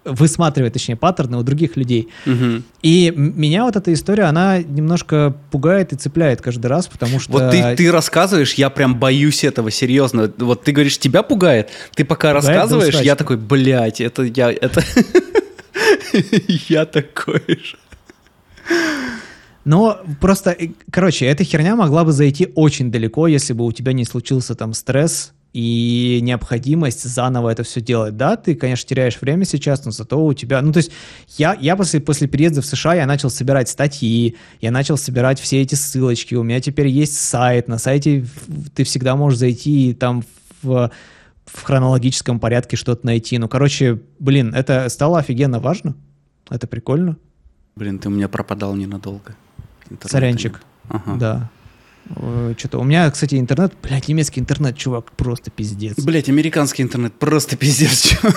высматривать, точнее, паттерны у других людей. мгм. И меня вот эта история, она немножко пугает и цепляет каждый раз, потому что... Вот ты, ты рассказываешь, я прям боюсь этого, серьезно. Вот ты говоришь, тебя пугает, ты пока Пугает рассказываешь, я такой, блядь, это я, это... Я такой же. Но просто, э, короче, эта херня могла бы зайти очень далеко, если бы у тебя не случился там стресс и необходимость заново это все делать. Да, ты, конечно, теряешь время сейчас, но зато у тебя... Ну, то есть я, я после, после переезда в США я начал собирать статьи, я начал собирать все эти ссылочки, у меня теперь есть сайт, на сайте ты всегда можешь зайти и там в, в хронологическом порядке что-то найти. Ну, короче, блин, это стало офигенно важно, это прикольно. Блин, ты у меня пропадал ненадолго. Интернета Сорянчик. нет. Ага. Да. Что-то у меня, кстати, интернет, блядь, немецкий интернет, чувак, просто пиздец. Блять, американский интернет просто пиздец. чё.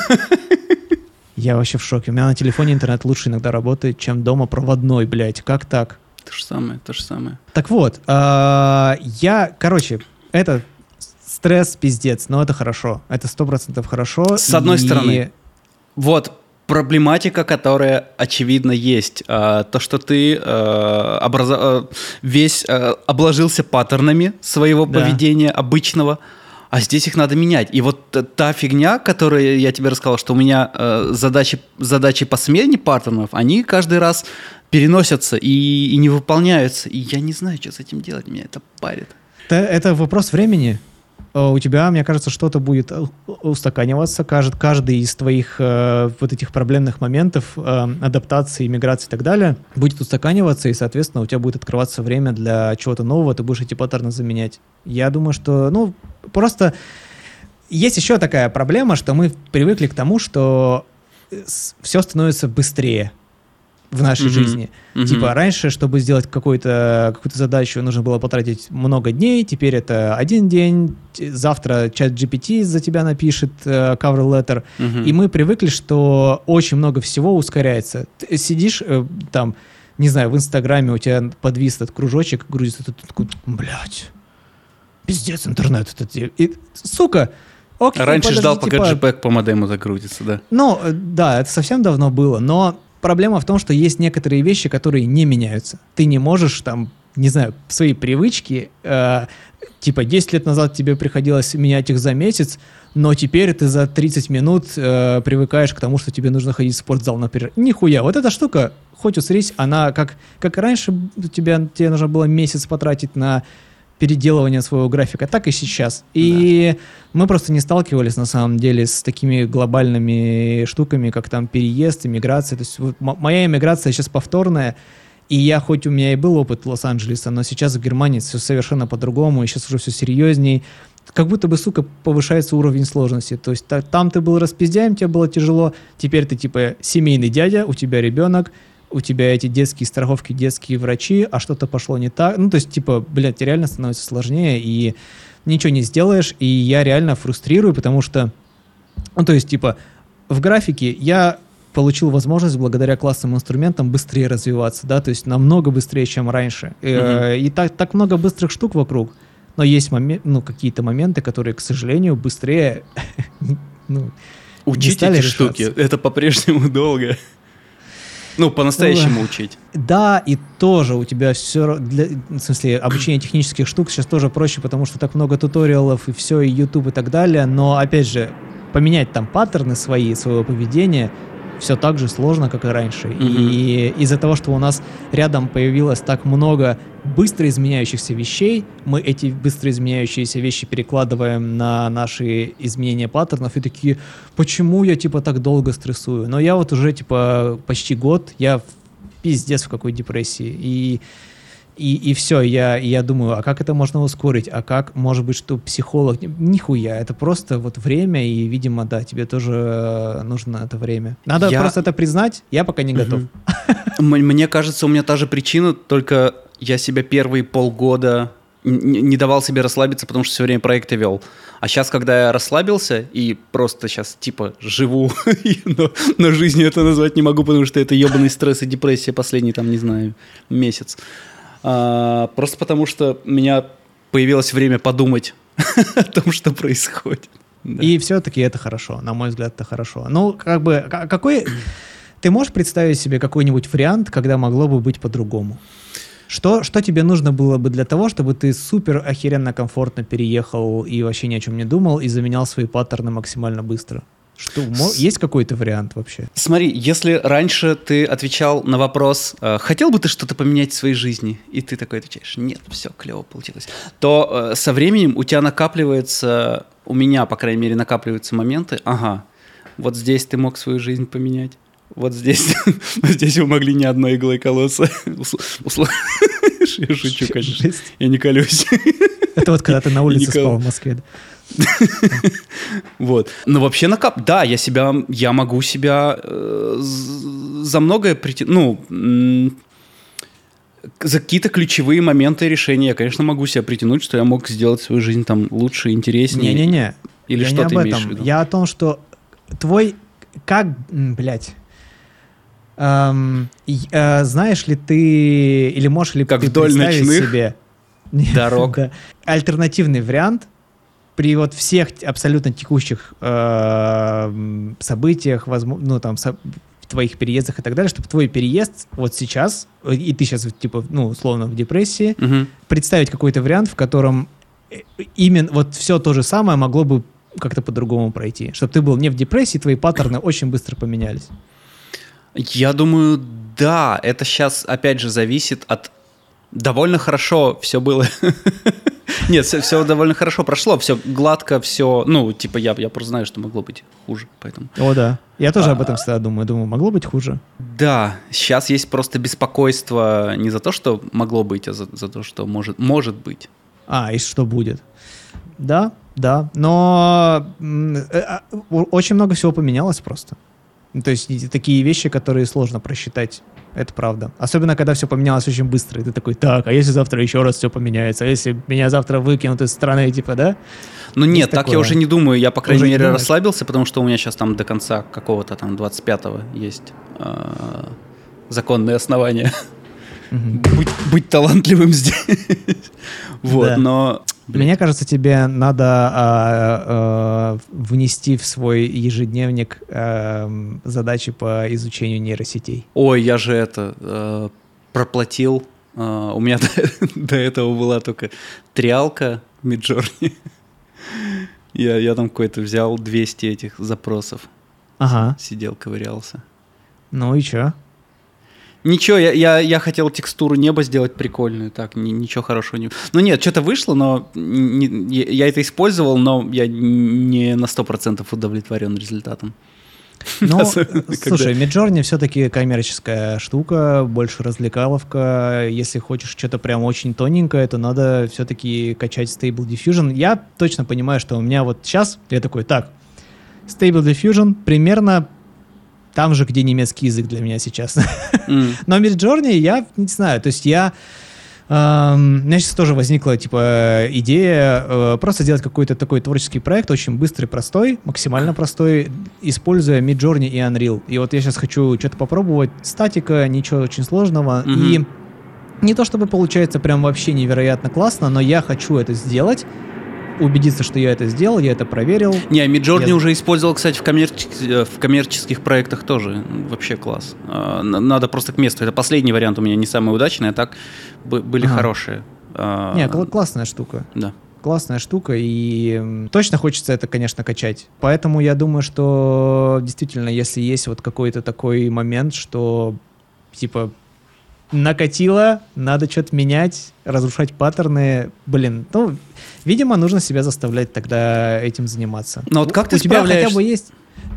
Я вообще в шоке. У меня на телефоне интернет лучше иногда работает, чем дома проводной, блядь. Как так? То же самое, то же самое. Так вот, а, я, короче, это стресс, пиздец, но это хорошо. Это сто процентов хорошо. С одной И- стороны. Вот, проблематика, которая очевидно есть. А, то, что ты а, образа- а, весь обложился паттернами своего да. поведения обычного, а здесь их надо менять. И вот та фигня, которую я тебе рассказал, что у меня задачи, задачи по смене паттернов, они каждый раз переносятся и, и не выполняются. И я не знаю, что с этим делать, меня это парит. Это, это вопрос времени. Э, у тебя, мне кажется, что-то будет устаканиваться, каждый, каждый из твоих э, вот этих проблемных моментов, э, адаптации, миграции и так далее, будет устаканиваться, и, соответственно, у тебя будет открываться время для чего-то нового, ты будешь эти паттерны заменять. Я думаю, что, ну, просто есть еще такая проблема, что мы привыкли к тому, что э, все становится быстрее в нашей mm-hmm. жизни. Mm-hmm. Типа раньше, чтобы сделать какую-то какую задачу, нужно было потратить много дней, теперь это один день, завтра чат GPT за тебя напишет э, cover letter, mm-hmm. и мы привыкли, что очень много всего ускоряется. Ты сидишь э, там, не знаю, в Инстаграме у тебя подвис этот кружочек, грузится, ты такой, блядь, пиздец интернет. Этот, и, сука, Окей, Раньше подожди, ждал, пока типа... JPEG по модему загрузится, да. Ну, э, да, это совсем давно было, но проблема в том, что есть некоторые вещи, которые не меняются. Ты не можешь там, не знаю, свои привычки, э, типа 10 лет назад тебе приходилось менять их за месяц, но теперь ты за 30 минут э, привыкаешь к тому, что тебе нужно ходить в спортзал, например. Нихуя, вот эта штука, хоть усрись, она как, как раньше тебя, тебе нужно было месяц потратить на переделывания своего графика, так и сейчас. И да. мы просто не сталкивались на самом деле с такими глобальными штуками, как там переезд, иммиграция. То есть вот моя иммиграция сейчас повторная, и я, хоть у меня и был опыт Лос-Анджелеса, но сейчас в Германии все совершенно по-другому, и сейчас уже все серьезней. Как будто бы, сука, повышается уровень сложности. То есть та, там ты был распиздяем, тебе было тяжело, теперь ты типа семейный дядя, у тебя ребенок, у тебя эти детские страховки, детские врачи, а что-то пошло не так. Ну, то есть, типа, блядь, реально становится сложнее, и ничего не сделаешь, и я реально фрустрирую, потому что, ну, то есть, типа, в графике я получил возможность благодаря классным инструментам быстрее развиваться, да, то есть намного быстрее, чем раньше. Mm-hmm. И так, так много быстрых штук вокруг, но есть момент, ну, какие-то моменты, которые, к сожалению, быстрее, ну, Учить эти решаться. штуки, это по-прежнему долго. Ну, по-настоящему учить. Да, и тоже у тебя все, для, в смысле, обучение технических штук сейчас тоже проще, потому что так много туториалов и все, и YouTube и так далее, но, опять же, поменять там паттерны свои, своего поведения, все так же сложно, как и раньше. Mm-hmm. И из-за того, что у нас рядом появилось так много быстро изменяющихся вещей, мы эти быстро изменяющиеся вещи перекладываем на наши изменения паттернов и такие, почему я типа так долго стрессую? Но я вот уже типа почти год, я пиздец в какой депрессии. И и, и все, я, я думаю, а как это можно ускорить? А как, может быть, что психолог... Нихуя, это просто вот время, и, видимо, да, тебе тоже э, нужно это время. Надо я... просто это признать, я пока не готов. Мне кажется, у меня та же причина, только я себя первые полгода не давал себе расслабиться, потому что все время проекты вел. А сейчас, когда я расслабился и просто сейчас типа живу, но, но жизнью это назвать не могу, потому что это ебаный стресс и депрессия последний, там, не знаю, месяц. А, просто потому что у меня появилось время подумать о том, что происходит. Да. И все-таки это хорошо, на мой взгляд, это хорошо. Ну, как бы, какой... Ты можешь представить себе какой-нибудь вариант, когда могло бы быть по-другому? Что, что тебе нужно было бы для того, чтобы ты супер охеренно комфортно переехал и вообще ни о чем не думал и заменял свои паттерны максимально быстро? Что, есть какой-то вариант вообще? Смотри, если раньше ты отвечал на вопрос, э, хотел бы ты что-то поменять в своей жизни, и ты такой отвечаешь, нет, все, клево получилось, то э, со временем у тебя накапливается, у меня, по крайней мере, накапливаются моменты, ага, вот здесь ты мог свою жизнь поменять, вот здесь, здесь вы могли не одной иглой колоться. Я шучу, конечно. Я не колюсь. Это вот когда ты на улице спал в Москве. Вот. Но вообще накап... Да, я себя... Я могу себя э, за многое прийти... Ну, за какие-то ключевые моменты решения я, конечно, могу себя притянуть, что я мог сделать свою жизнь там лучше, интереснее. Не-не-не. Или я что не ты об имеешь в виду? Я о том, что твой... Как... Блять Эм, э, знаешь ли ты, или можешь ли как ты вдоль представить ночных себе дорог да, альтернативный вариант при вот всех абсолютно текущих э, событиях, возможно, ну там со- твоих переездах и так далее, чтобы твой переезд вот сейчас, и ты сейчас типа, ну условно в депрессии, Мгм. представить какой-то вариант, в котором э, именно вот все то же самое могло бы как-то по-другому пройти, чтобы ты был не в депрессии, твои паттерны очень быстро поменялись. Я думаю, да, это сейчас опять же зависит от довольно хорошо все было. Нет, все, довольно хорошо прошло, все гладко, все, ну, типа я, я просто знаю, что могло быть хуже, поэтому. О, да. Я тоже об этом А. всегда думаю. Думаю, могло быть хуже. Да, сейчас есть просто беспокойство не за то, что могло быть, а за, за то, что может, может быть. А, и что будет? Да, да. Но э, а, очень много всего поменялось просто. Ну, То есть такие вещи, которые сложно просчитать. Это правда. Особенно, когда все поменялось очень быстро. И ты такой, так, а если завтра еще раз все поменяется? А если меня завтра выкинут из страны, типа, да? Ну нет, так такое. я уже не думаю, я, по крайней Уже мере, расслабился, потому что у меня сейчас там до конца какого-то там 25-го есть а, законные основания. Быть, быть талантливым здесь. Вот, Да. но... Мне кажется, тебе надо а, а, внести в свой ежедневник эм, задачи по изучению нейросетей. Ой, я же это э, проплатил. Э, у меня до, до этого была только триалка Миджорни. Я, я там какой-то взял 200 этих запросов. Ага. Сидел, ковырялся. Ну и чё? Ничего, я, я, я хотел текстуру неба сделать прикольную, так, ни- ничего хорошего не... Ну нет, что-то вышло, но не- я, это использовал, но я не на 100% удовлетворен результатом. Ну, слушай, Midjourney все-таки коммерческая штука, больше развлекаловка. Если хочешь что-то прям очень тоненькое, то надо все-таки качать Stable Diffusion. Я точно понимаю, что у меня вот сейчас, я такой, так, Stable Diffusion примерно там же, где немецкий язык для меня сейчас. М. Но Midjourney я не знаю, то есть я... эм, у меня сейчас тоже возникла, типа, идея э, просто сделать какой-то такой творческий проект, очень быстрый, простой, максимально простой, используя Midjourney и Unreal. И вот я сейчас хочу что-то попробовать. Статика, ничего очень сложного. Мгм. И не то чтобы получается прям вообще невероятно классно, но я хочу это сделать, убедиться, что я это сделал, я это проверил. Не, Миджорни Я- уже использовал, кстати, в, коммерческих, э, в коммерческих проектах тоже. Вообще класс. А, на- Надо просто к месту. Это последний вариант у меня не самый удачный, а так бы- были Ага. хорошие. А, Не, кл- классная штука. Да. классная штука, и точно хочется это, конечно, качать. Поэтому я думаю, что действительно, если есть вот какой-то такой момент, что типа накатило, надо что-то менять, разрушать паттерны, блин, ну, видимо, нужно себя заставлять тогда этим заниматься. Но вот как ты У тебя хотя справляешься? бы есть...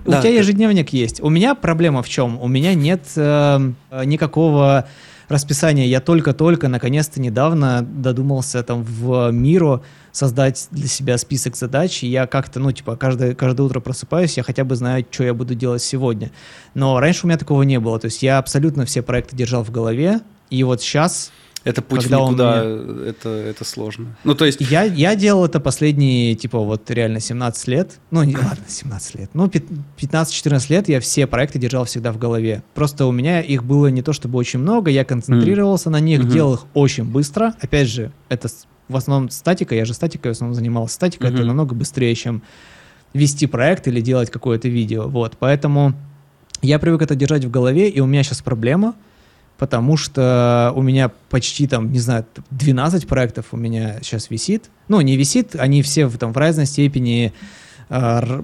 У Да, тебя ты- ежедневник есть. У меня проблема в чем? У меня нет э, никакого расписания. Я только-только, наконец-то, недавно додумался там в Миру создать для себя список задач. И я как-то, ну, типа, каждое, каждое утро просыпаюсь, я хотя бы знаю, что я буду делать сегодня. Но раньше у меня такого не было. То есть я абсолютно все проекты держал в голове. И вот сейчас Это путь Когда он никуда, это, это сложно. Ну, то есть, я, я делал это последние, типа, вот реально 17 лет. Ну, не, ладно, 17 лет. Ну, пят- 15-14 лет я все проекты держал всегда в голове. Просто у меня их было не то чтобы очень много, я концентрировался на них, Мгм. делал их очень быстро. Опять же, это в основном статика, я же статикой в основном занимался. Статика это Мгм. намного быстрее, чем вести проект или делать какое-то видео. Вот, поэтому я привык это держать в голове, и у меня сейчас проблема, потому что у меня почти там, не знаю, 12 проектов у меня сейчас висит. Ну, не висит, они все в, там, в разной степени, э, р-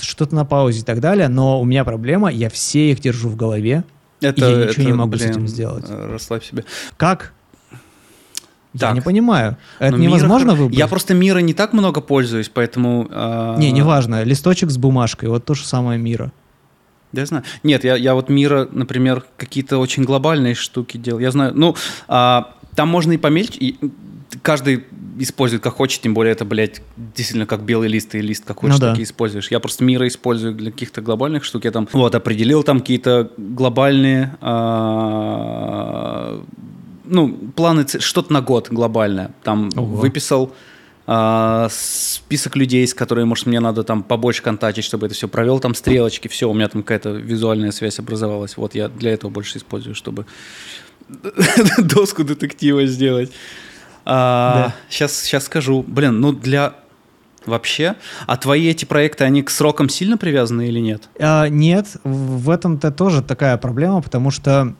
что-то на паузе и так далее, но у меня проблема, я все их держу в голове. это, я ничего не это, могу с блин, этим сделать. э, Расслабь себя. Как? Я Так. не понимаю. Это Ну, Мира невозможно хор- выбрать? Я просто мира не так много пользуюсь, поэтому... а, Не, неважно. Листочек с бумажкой, вот то же самое мира. Да, я знаю. Нет, я, я вот мира, например, какие-то очень глобальные штуки делал. Я знаю, ну, а, там можно и помельче, и каждый использует как хочет, тем более это, блядь, действительно как белый лист и лист как хочешь, Ну да. так и используешь. Я просто мира использую для каких-то глобальных штук. Я там, вот, определил там какие-то глобальные, а, ну, планы, что-то на год глобальное. Там Ого. выписал а, список людей, с которыми, может, мне надо там побольше контактить, чтобы это все провел, там стрелочки, все, у меня там какая-то визуальная связь образовалась. Вот я для этого больше использую, чтобы доску детектива сделать. Да. Сейчас, сейчас скажу. Блин, ну для Вообще? А твои эти проекты, они к срокам сильно привязаны или нет? А, нет, в этом-то тоже такая проблема, потому что а,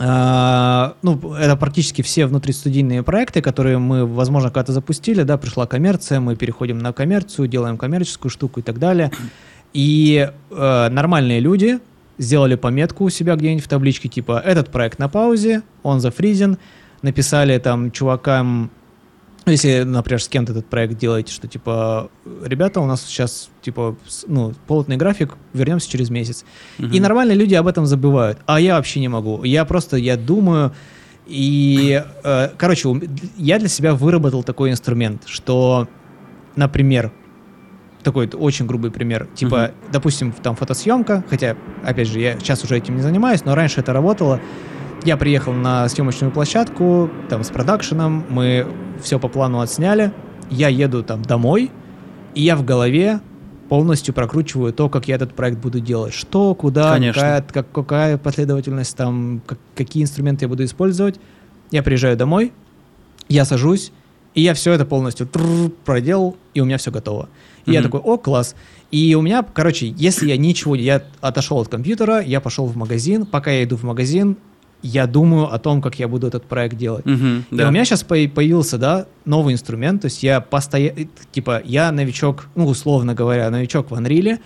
ну, это практически все внутристудийные проекты, которые мы, возможно, когда-то запустили, да, пришла коммерция, мы переходим на коммерцию, делаем коммерческую штуку и так далее. И э, нормальные люди сделали пометку у себя где-нибудь в табличке, типа, этот проект на паузе, он зафризен, написали там чувакам если, например, с кем-то этот проект делаете, что типа, ребята, у нас сейчас типа, ну, плотный график, вернемся через месяц. Угу. И нормальные люди об этом забывают. А я вообще не могу. Я просто, я думаю, и, э, короче, я для себя выработал такой инструмент, что, например, такой очень грубый пример, типа, uh допустим, там фотосъемка, хотя, опять же, я сейчас уже этим не занимаюсь, но раньше это работало. Я приехал на съемочную площадку, там, с продакшеном, мы все по плану отсняли, я еду там домой, и я в голове полностью прокручиваю то, как я этот проект буду делать. Что, куда, какая, как, какая последовательность, там, как, какие инструменты я буду использовать. Я приезжаю домой, я сажусь, и я все это полностью проделал, и у меня все готово. И mm-hmm. я такой, о, класс. И у меня, короче, если я ничего, я отошел от компьютера, я пошел в магазин, пока я иду в магазин, я думаю о том, как я буду этот проект делать. Угу, да. И у меня сейчас появился, да, новый инструмент, то есть я постоянно, типа, я новичок, ну, условно говоря, новичок в Unreal,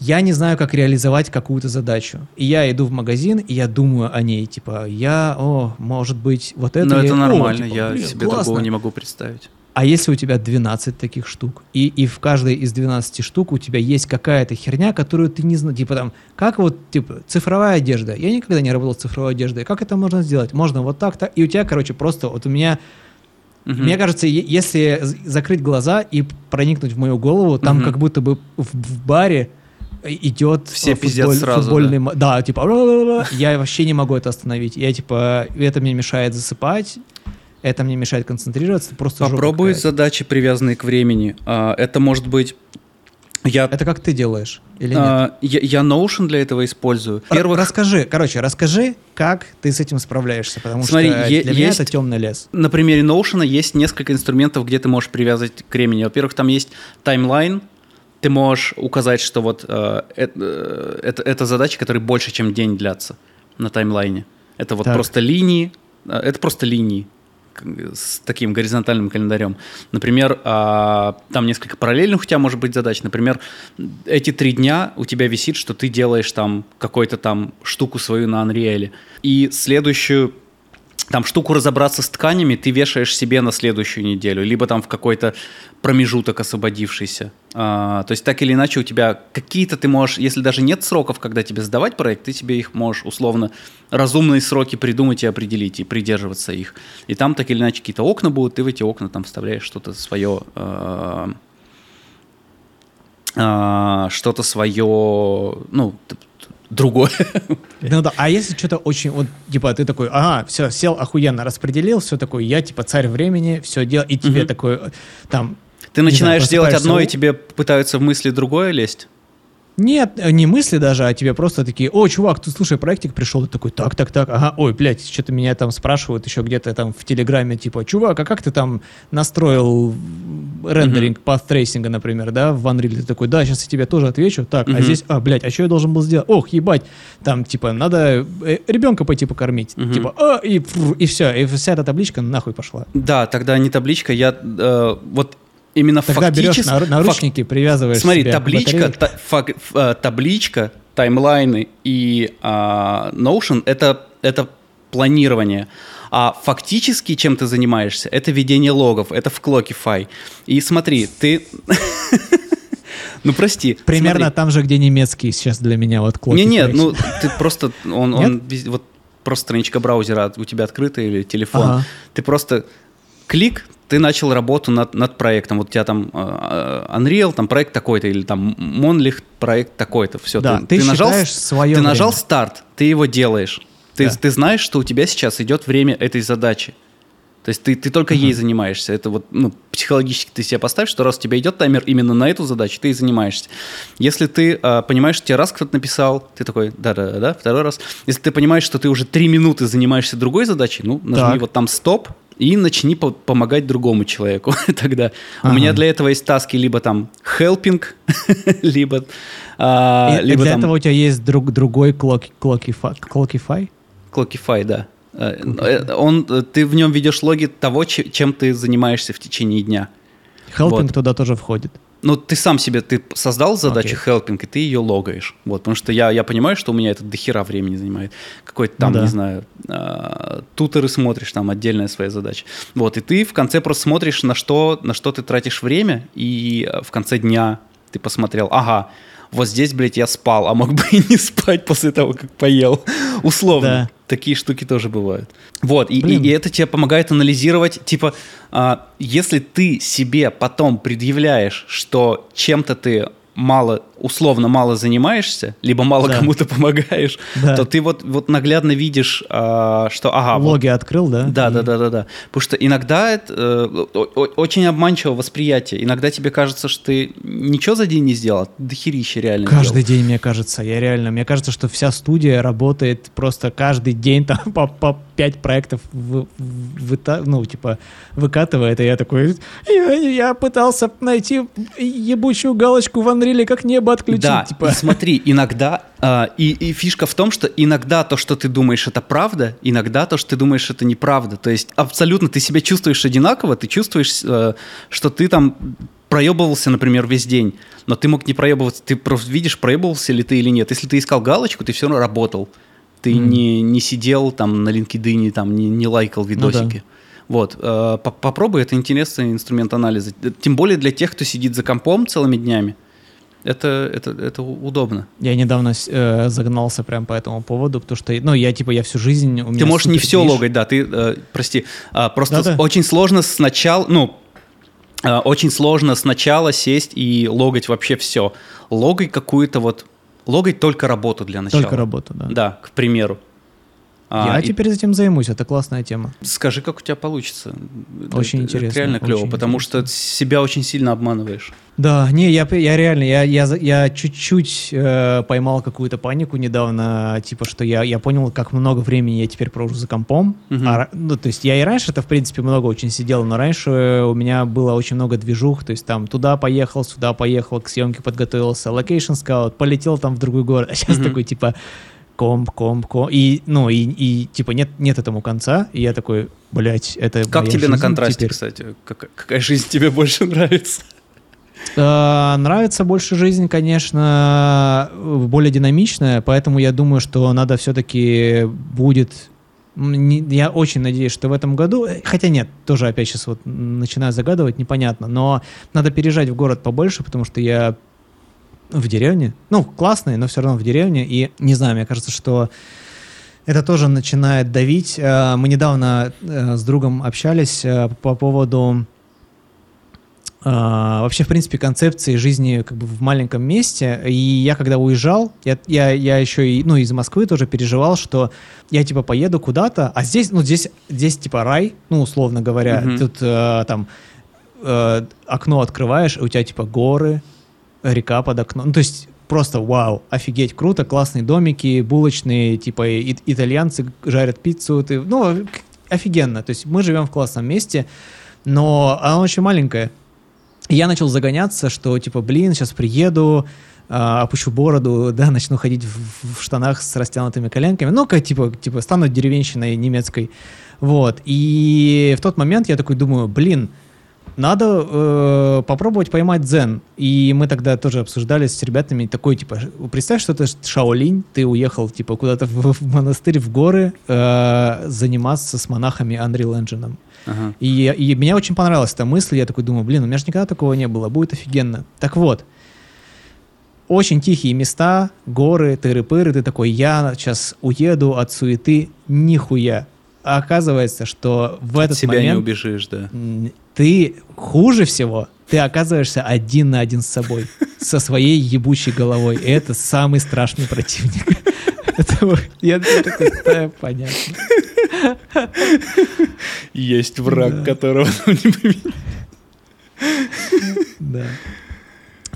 я не знаю, как реализовать какую-то задачу. И я иду в магазин, и я думаю о ней, типа, я, о, может быть, вот это... Но я, это нормально, о, типа, я блин, себе классно. другого не могу представить. А если у тебя 12 таких штук, и, и в каждой из 12 штук у тебя есть какая-то херня, которую ты не знаешь, типа там, как вот, типа, цифровая одежда. Я никогда не работал с цифровой одеждой. Как это можно сделать? Можно вот так-то. И у тебя, короче, просто вот у меня Угу. Мне кажется, если закрыть глаза и проникнуть в мою голову, там угу. как будто бы в, в баре идет все футболь, сразу, футбольный, да? да, типа, я вообще не могу это остановить. Я типа, это мне мешает засыпать это мне мешает концентрироваться, просто Попробуй задачи, привязанные к времени. А, это может быть... Я... Это как ты делаешь? Или а, нет? Я, я Notion для этого использую. Первых... Расскажи, короче, расскажи, как ты с этим справляешься, потому Смотри, что для есть, меня это темный лес. На примере Notion есть несколько инструментов, где ты можешь привязать к времени. Во-первых, там есть таймлайн, ты можешь указать, что вот э, э, это, это задачи, которые больше, чем день длятся на таймлайне. Это вот так. просто линии, э, это просто линии с таким горизонтальным календарем. Например, а, там несколько параллельных у тебя может быть задач. Например, эти три дня у тебя висит, что ты делаешь там какую-то там штуку свою на Unreal. И следующую там штуку разобраться с тканями ты вешаешь себе на следующую неделю, либо там в какой-то промежуток освободившийся. А, то есть так или иначе у тебя какие-то ты можешь, если даже нет сроков, когда тебе сдавать проект, ты себе их можешь условно разумные сроки придумать и определить, и придерживаться их. И там так или иначе какие-то окна будут, ты в эти окна там вставляешь что-то свое, а, а, что-то свое, ну, другое. Ну да, а если что-то очень, вот, типа, ты такой, ага, все, сел охуенно, распределил, все такое, я, типа, царь времени, все делал, и тебе угу. такой, там... Ты начинаешь знаю, делать одно, и тебе пытаются в мысли другое лезть? Нет, э, не мысли даже, а тебе просто такие, о, чувак, ты слушай, проектик пришел, ты такой, так, так, так, ага, ой, блядь, что-то меня там спрашивают еще где-то там в Телеграме, типа, чувак, а как ты там настроил рендеринг mm-hmm. path например, да, в Unreal, ты такой, да, сейчас я тебе тоже отвечу, так, mm-hmm. а здесь, а, блядь, а что я должен был сделать? Ох, ебать, там, типа, надо э, ребенка пойти покормить, mm-hmm. типа, а, и, и все, и вся эта табличка нахуй пошла. Да, тогда не табличка, я, э, вот именно Тогда фактически... берешь наручники, фак... привязываешь Смотри, табличка, та, фак, э, табличка, таймлайны и э, Notion это, это планирование. А фактически, чем ты занимаешься, это ведение логов, это в Clockify. И смотри, ты... Ну, прости. Примерно смотри. там же, где немецкий сейчас для меня вот Clockify. Не, нет, ну, ты просто... Он, он вот просто страничка браузера у тебя открыта или телефон. Ага. Ты просто клик, ты начал работу над, над проектом, вот у тебя там э, Unreal, там проект такой-то, или там Monolith проект такой-то, все. Да, ты, ты, ты нажал, свое Ты время. нажал старт, ты его делаешь. Ты, да. ты знаешь, что у тебя сейчас идет время этой задачи. То есть ты, ты только uh-huh. ей занимаешься. Это вот ну, психологически ты себе поставь, что раз у тебя идет таймер именно на эту задачу, ты и занимаешься. Если ты э, понимаешь, что тебе раз кто-то написал, ты такой, да-да-да, второй раз. Если ты понимаешь, что ты уже три минуты занимаешься другой задачей, ну, нажми так. вот там стоп, и начни по помогать другому человеку тогда. Ага. У меня для этого есть таски либо там helping, либо... а, И либо для там этого у тебя есть друг, другой Clocky- Clockify? Clockify? Да. Э, э, Он, э, ты в нем ведешь логи того, че- чем ты занимаешься в течение дня. Helping Вот. туда тоже входит. Ну, ты сам себе, ты создал задачу Окей. helping, и ты ее логаешь. Вот, потому что я, я понимаю, что у меня это дохера времени занимает. Какой-то там, да. не знаю, а, тутеры смотришь, там отдельная своя задача. Вот, и ты в конце просто смотришь, на что, на что ты тратишь время, и э, в конце дня ты посмотрел, ага, вот здесь, блядь, я спал, а мог бы и не спать после того, как поел. Условно. Да. Такие штуки тоже бывают. Вот, и, и- и это тебе помогает анализировать, типа, а, если ты себе потом предъявляешь, что чем-то ты мало, условно мало занимаешься, либо мало Да. кому-то помогаешь, Да. то ты вот, вот наглядно видишь, а, что, ага, вот Логи открыл, да? да, И- да, да, да, да. Потому что иногда это э, очень обманчиво восприятие. Иногда тебе кажется, что ты ничего за день не сделал, а ты дохерища реально Каждый сделал. день, мне кажется, я реально, мне кажется, что вся студия работает просто каждый день там по, по 5 проектов вы, выта- ну, типа, выкатывает, и я такой, я, я пытался найти ебучую галочку в Unreal, как небо отключить, Да, типа. и смотри, иногда, а, и, и фишка в том, что иногда то, что ты думаешь, это правда, иногда то, что ты думаешь, это неправда. То есть абсолютно ты себя чувствуешь одинаково, ты чувствуешь, э, что ты там проебывался, например, весь день, но ты мог не проебываться, ты просто видишь, проебывался ли ты или нет. Если ты искал галочку, ты все равно работал. Ты Мгм. не, не сидел там на LinkedIn, там не, не лайкал да. видосики. Вот, э, по- попробуй, это интересный инструмент анализа. Тем более для тех, кто сидит за компом целыми днями. Это, это, это удобно. Я недавно э, загнался прям по этому поводу, потому что, ну, я, типа, я всю жизнь... у Ты можешь не все движ. логать, да, ты, э, прости, а, просто Да-да. очень сложно сначала, ну, а, очень сложно сначала сесть и логать вообще все. Логай какую-то вот, логать только работу для начала. Только работу, да. Да, к примеру. А, Я и теперь этим займусь, это классная тема. Скажи, как у тебя получится. Это- Очень это интересно, реально клево, потому интересно. что себя очень сильно обманываешь. Да, не, я, я реально, я, я, я чуть-чуть э, поймал какую-то панику недавно, типа, что я, я понял, как много времени я теперь провожу за компом. Мгм. А ну, то есть я и раньше-то, в принципе, много очень сидел, но раньше у меня было очень много движух, то есть там туда поехал, сюда поехал, к съемке подготовился, location scout, полетел там в другой город, а сейчас Мгм. такой, типа, комп, комп, комп, и, ну, и, и, типа, нет, нет этому конца, и я такой, блядь, это Как тебе на контрасте, теперь. кстати? Как- какая жизнь тебе больше нравится? Э, Нравится больше жизнь, конечно, более динамичная, поэтому я думаю, что надо все-таки будет... Я очень надеюсь, что в этом году, э, хотя нет, тоже опять сейчас вот начинаю загадывать, непонятно, но надо переезжать в город побольше, потому что я в деревне, ну, классный, но все равно в деревне, и не знаю, мне кажется, что это тоже начинает давить. Э, Мы недавно э, с другом общались э, по поводу вообще, в принципе, концепции жизни как бы в маленьком месте. И я когда уезжал, я, я, я еще и, ну, из Москвы тоже переживал, что я, типа, поеду куда-то, а здесь, ну, здесь, здесь, типа, рай, ну, условно говоря. Мгм. Тут э, там э, окно открываешь, и у тебя, типа, горы, река под окном. Ну, то есть просто вау, офигеть, круто, классные домики, булочные, типа, и- итальянцы жарят пиццу, ты, ну, офигенно. То есть мы живем в классном месте, но оно очень маленькое. И я начал загоняться, что типа, блин, сейчас приеду, а, опущу бороду, да, начну ходить в, в штанах с растянутыми коленками, ну-ка, типа, типа, стану деревенщиной немецкой. Вот. И в тот момент я такой думаю, блин, надо э, попробовать поймать дзен. И мы тогда тоже обсуждали с ребятами такой, типа, представь, что это Шаолинь, ты уехал, типа, куда-то в, в монастырь, в горы, э, заниматься с монахами Unreal Engine. Ага. И, и мне очень понравилась эта мысль. Я такой думаю, блин, у меня же никогда такого не было, будет офигенно. Так вот, очень тихие места, горы, тыры-пыры. Ты такой, я сейчас уеду от суеты, нихуя. А оказывается, что в От этот себя не момент убежишь, да. ты хуже всего, ты оказываешься один на один с собой, со своей ебучей головой. И это самый страшный противник. Я такой, да, понятно. Есть враг, которого не. Да.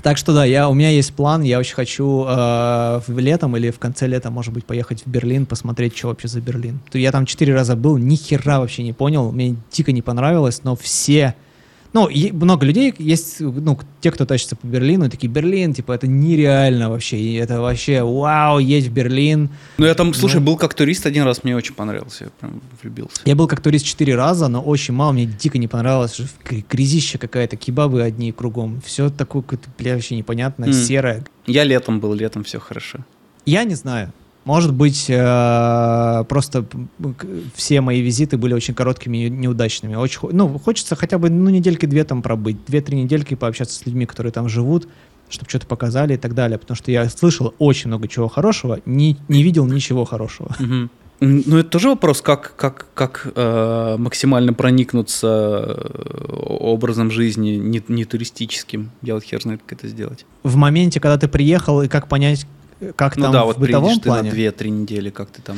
Так что да, я, у меня есть план, я очень хочу э, в летом или в конце лета, может быть, поехать в Берлин, посмотреть, что вообще за Берлин. Я там четыре раза был, ни хера вообще не понял, мне дико не понравилось, но все ну, много людей есть, ну, те, кто тащится по Берлину, такие, Берлин, типа, это нереально вообще, и это вообще, вау, едь в Берлин. Ну, я там, слушай, ну, был как турист один раз, мне очень понравился, я прям влюбился. Я был как турист четыре раза, но очень мало, мне дико не понравилось, грязища какая-то, кебабы одни кругом, все такое, бля, вообще непонятное, mm. серое. Я летом был, летом все хорошо. Я не знаю, может быть, э, просто все мои визиты были очень короткими и неудачными. Очень, ну, хочется хотя бы ну, недельки-две там пробыть, две-три недельки пообщаться с людьми, которые там живут, чтобы что-то показали и так далее. Потому что я слышал очень много чего хорошего, не, не видел ничего хорошего. Ну, это тоже вопрос, как, как, как э, максимально проникнуться э, образом жизни не, не туристическим. Я вот хер знает, как это сделать. В моменте, когда ты приехал, и как понять, как ну там да, в вот бытовом плане? ты на 2-3 недели, как ты там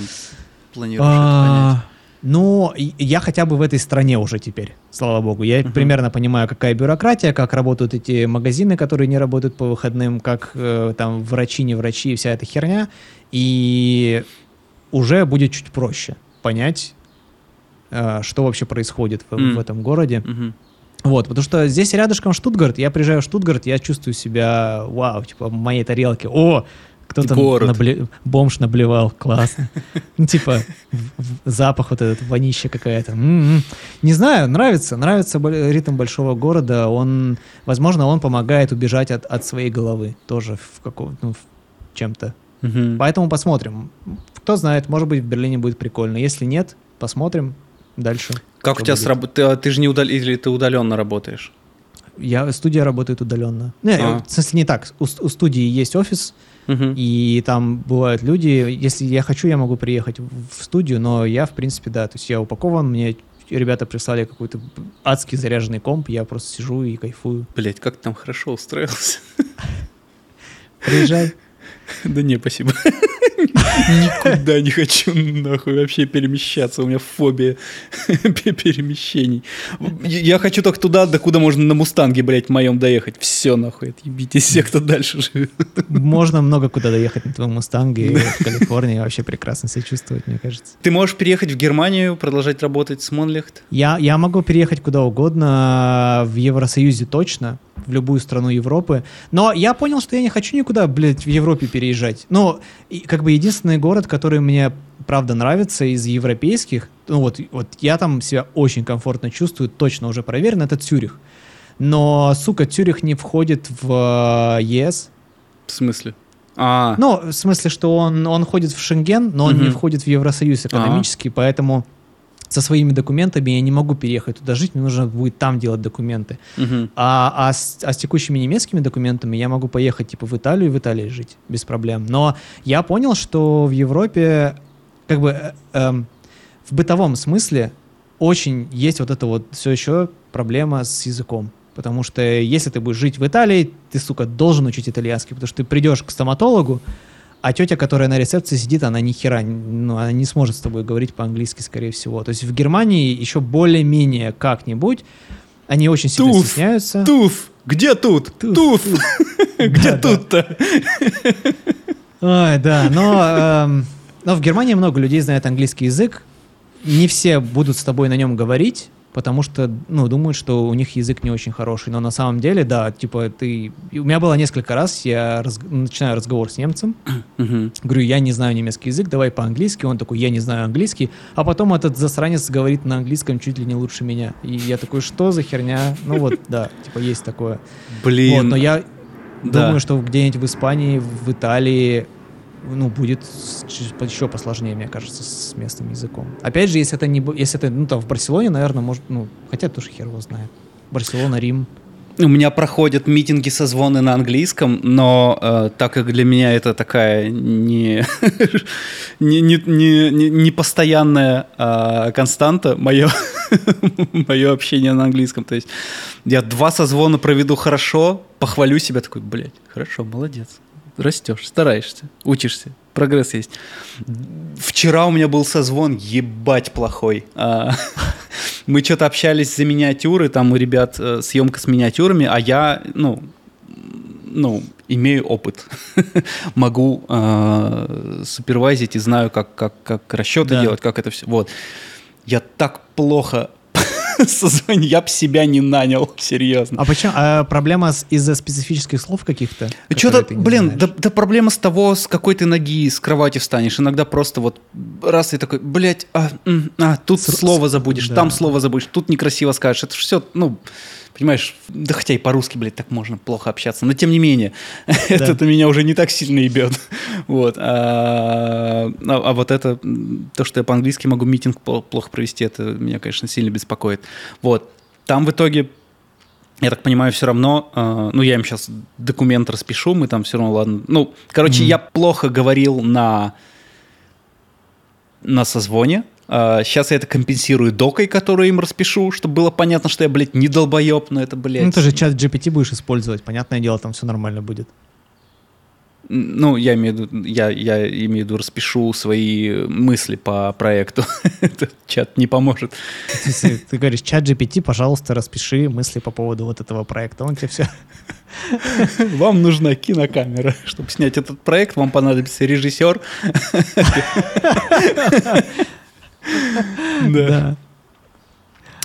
планируешь а, это Ну, я хотя бы в этой стране уже теперь, слава богу. Я uh-huh. примерно понимаю, какая бюрократия, как работают эти магазины, которые не работают по выходным, как э, там врачи, не врачи и вся эта херня. И уже будет чуть проще понять, э, что вообще происходит в, mm. в этом городе. Mm-hmm. Вот, потому что здесь рядышком Штутгарт, я приезжаю в Штутгарт, я чувствую себя, вау, типа, в моей тарелке. О, кто-то набле... бомж наблевал, классно. Ну, типа, запах вот этот, вонища какая-то. М-м-м. Не знаю, нравится, нравится ритм большого города. Он, возможно, он помогает убежать от, от своей головы тоже в каком ну, в чем-то. Угу. Поэтому посмотрим. Кто знает, может быть, в Берлине будет прикольно. Если нет, посмотрим дальше. Как у тебя сработает? Ты, ты же не удал... или ты удаленно работаешь? Я, студия работает удаленно. Не, а. в смысле, не так. У, у студии есть офис, угу. и там бывают люди. Если я хочу, я могу приехать в студию, но я, в принципе, да, то есть я упакован, мне ребята прислали какой-то адский заряженный комп, я просто сижу и кайфую. Блять, как ты там хорошо устроился. Приезжай. Да не, спасибо. Никуда не хочу нахуй вообще перемещаться. У меня фобия перемещений. Я хочу только туда, до куда можно на Мустанге, блядь, моем доехать. Все нахуй, отъебитесь все, кто дальше живет. Можно много куда доехать на твоем Мустанге. В Калифорнии вообще прекрасно себя чувствовать, мне кажется. Ты можешь переехать в Германию, продолжать работать с Монлехт? Я, я могу переехать куда угодно, в Евросоюзе точно, в любую страну Европы. Но я понял, что я не хочу никуда, блядь, в Европе переезжать. Но как бы единственный город, который мне правда нравится из европейских, ну вот, вот я там себя очень комфортно чувствую, точно уже проверено, это Цюрих. Но, сука, Цюрих не входит в э, ЕС. В смысле? А. Ну, в смысле, что он, он входит в Шенген, но он угу. не входит в Евросоюз экономически, а. поэтому со своими документами я не могу переехать туда жить, мне нужно будет там делать документы. Uh-huh. А, а, с, а с текущими немецкими документами я могу поехать типа в Италию и в Италии жить без проблем. Но я понял, что в Европе как бы э, э, в бытовом смысле очень есть вот это вот все еще проблема с языком. Потому что если ты будешь жить в Италии, ты, сука, должен учить итальянский, потому что ты придешь к стоматологу, а тетя, которая на рецепции сидит, она ни хера, ну, она не сможет с тобой говорить по-английски, скорее всего. То есть в Германии еще более-менее как-нибудь они очень сильно туф, стесняются. Туф! Где тут? Туф! туф. Где тут-то? Ой, да, но, эм, но в Германии много людей знают английский язык. Не все будут с тобой на нем говорить, потому что, ну, думают, что у них язык не очень хороший. Но на самом деле, да, типа, ты... У меня было несколько раз, я раз... начинаю разговор с немцем, говорю, я не знаю немецкий язык, давай по-английски. Он такой, я не знаю английский. А потом этот засранец говорит на английском чуть ли не лучше меня. И я такой, что за херня? Ну вот, да, типа, есть такое. Блин. Вот, но я да. думаю, что где-нибудь в Испании, в Италии ну, будет еще посложнее, мне кажется, с местным языком. Опять же, если это не, если это, ну, там, в Барселоне, наверное, может, ну, хотя тоже хер его знает. Барселона, Рим. У меня проходят митинги, созвоны на английском, но э, так как для меня это такая не, не, не, не, не постоянная э, константа, мое, мое общение на английском. То есть я два созвона проведу хорошо, похвалю себя, такой, блядь, хорошо, молодец растешь, стараешься, учишься, прогресс есть. Вчера у меня был созвон, ебать плохой. А, мы что-то общались за миниатюры, там у ребят э, съемка с миниатюрами, а я, ну, ну, имею опыт. Могу э, супервайзить и знаю, как, как, как расчеты Да. делать, как это все. Вот. Я так плохо созвонил, я бы себя не нанял, серьезно. А почему? А проблема из-за специфических слов каких-то? Что-то, блин, да, да проблема с того, с какой ты ноги с кровати встанешь. Иногда просто вот раз и такой, блядь, а, а, тут С- слово забудешь, да. там слово забудешь, тут некрасиво скажешь. Это все, ну, понимаешь, да хотя и по-русски, блядь, так можно плохо общаться. Но тем не менее, это меня уже не так сильно ебет. Вот. А, а- а вот это, то, что я по-английски могу митинг пл- плохо провести, это меня, конечно, сильно беспокоит. Вот. Там в итоге я так понимаю, все равно, э, ну, я им сейчас документ распишу, мы там все равно, ладно. Ну, короче, Мгм. я плохо говорил на, на созвоне. сейчас я это компенсирую докой, которую им распишу, чтобы было понятно, что я, блядь, не долбоеб, но это, блядь... Ну, ты же чат GPT будешь использовать, понятное дело, там все нормально будет. Ну, я имею в виду, я, я имею в виду, распишу свои мысли по проекту. Этот чат не поможет. Смысле, Ты говоришь, чат GPT, пожалуйста, распиши мысли по поводу вот этого проекта. Он тебе все... Вам нужна кинокамера. Чтобы снять этот проект, вам понадобится режиссер. Да.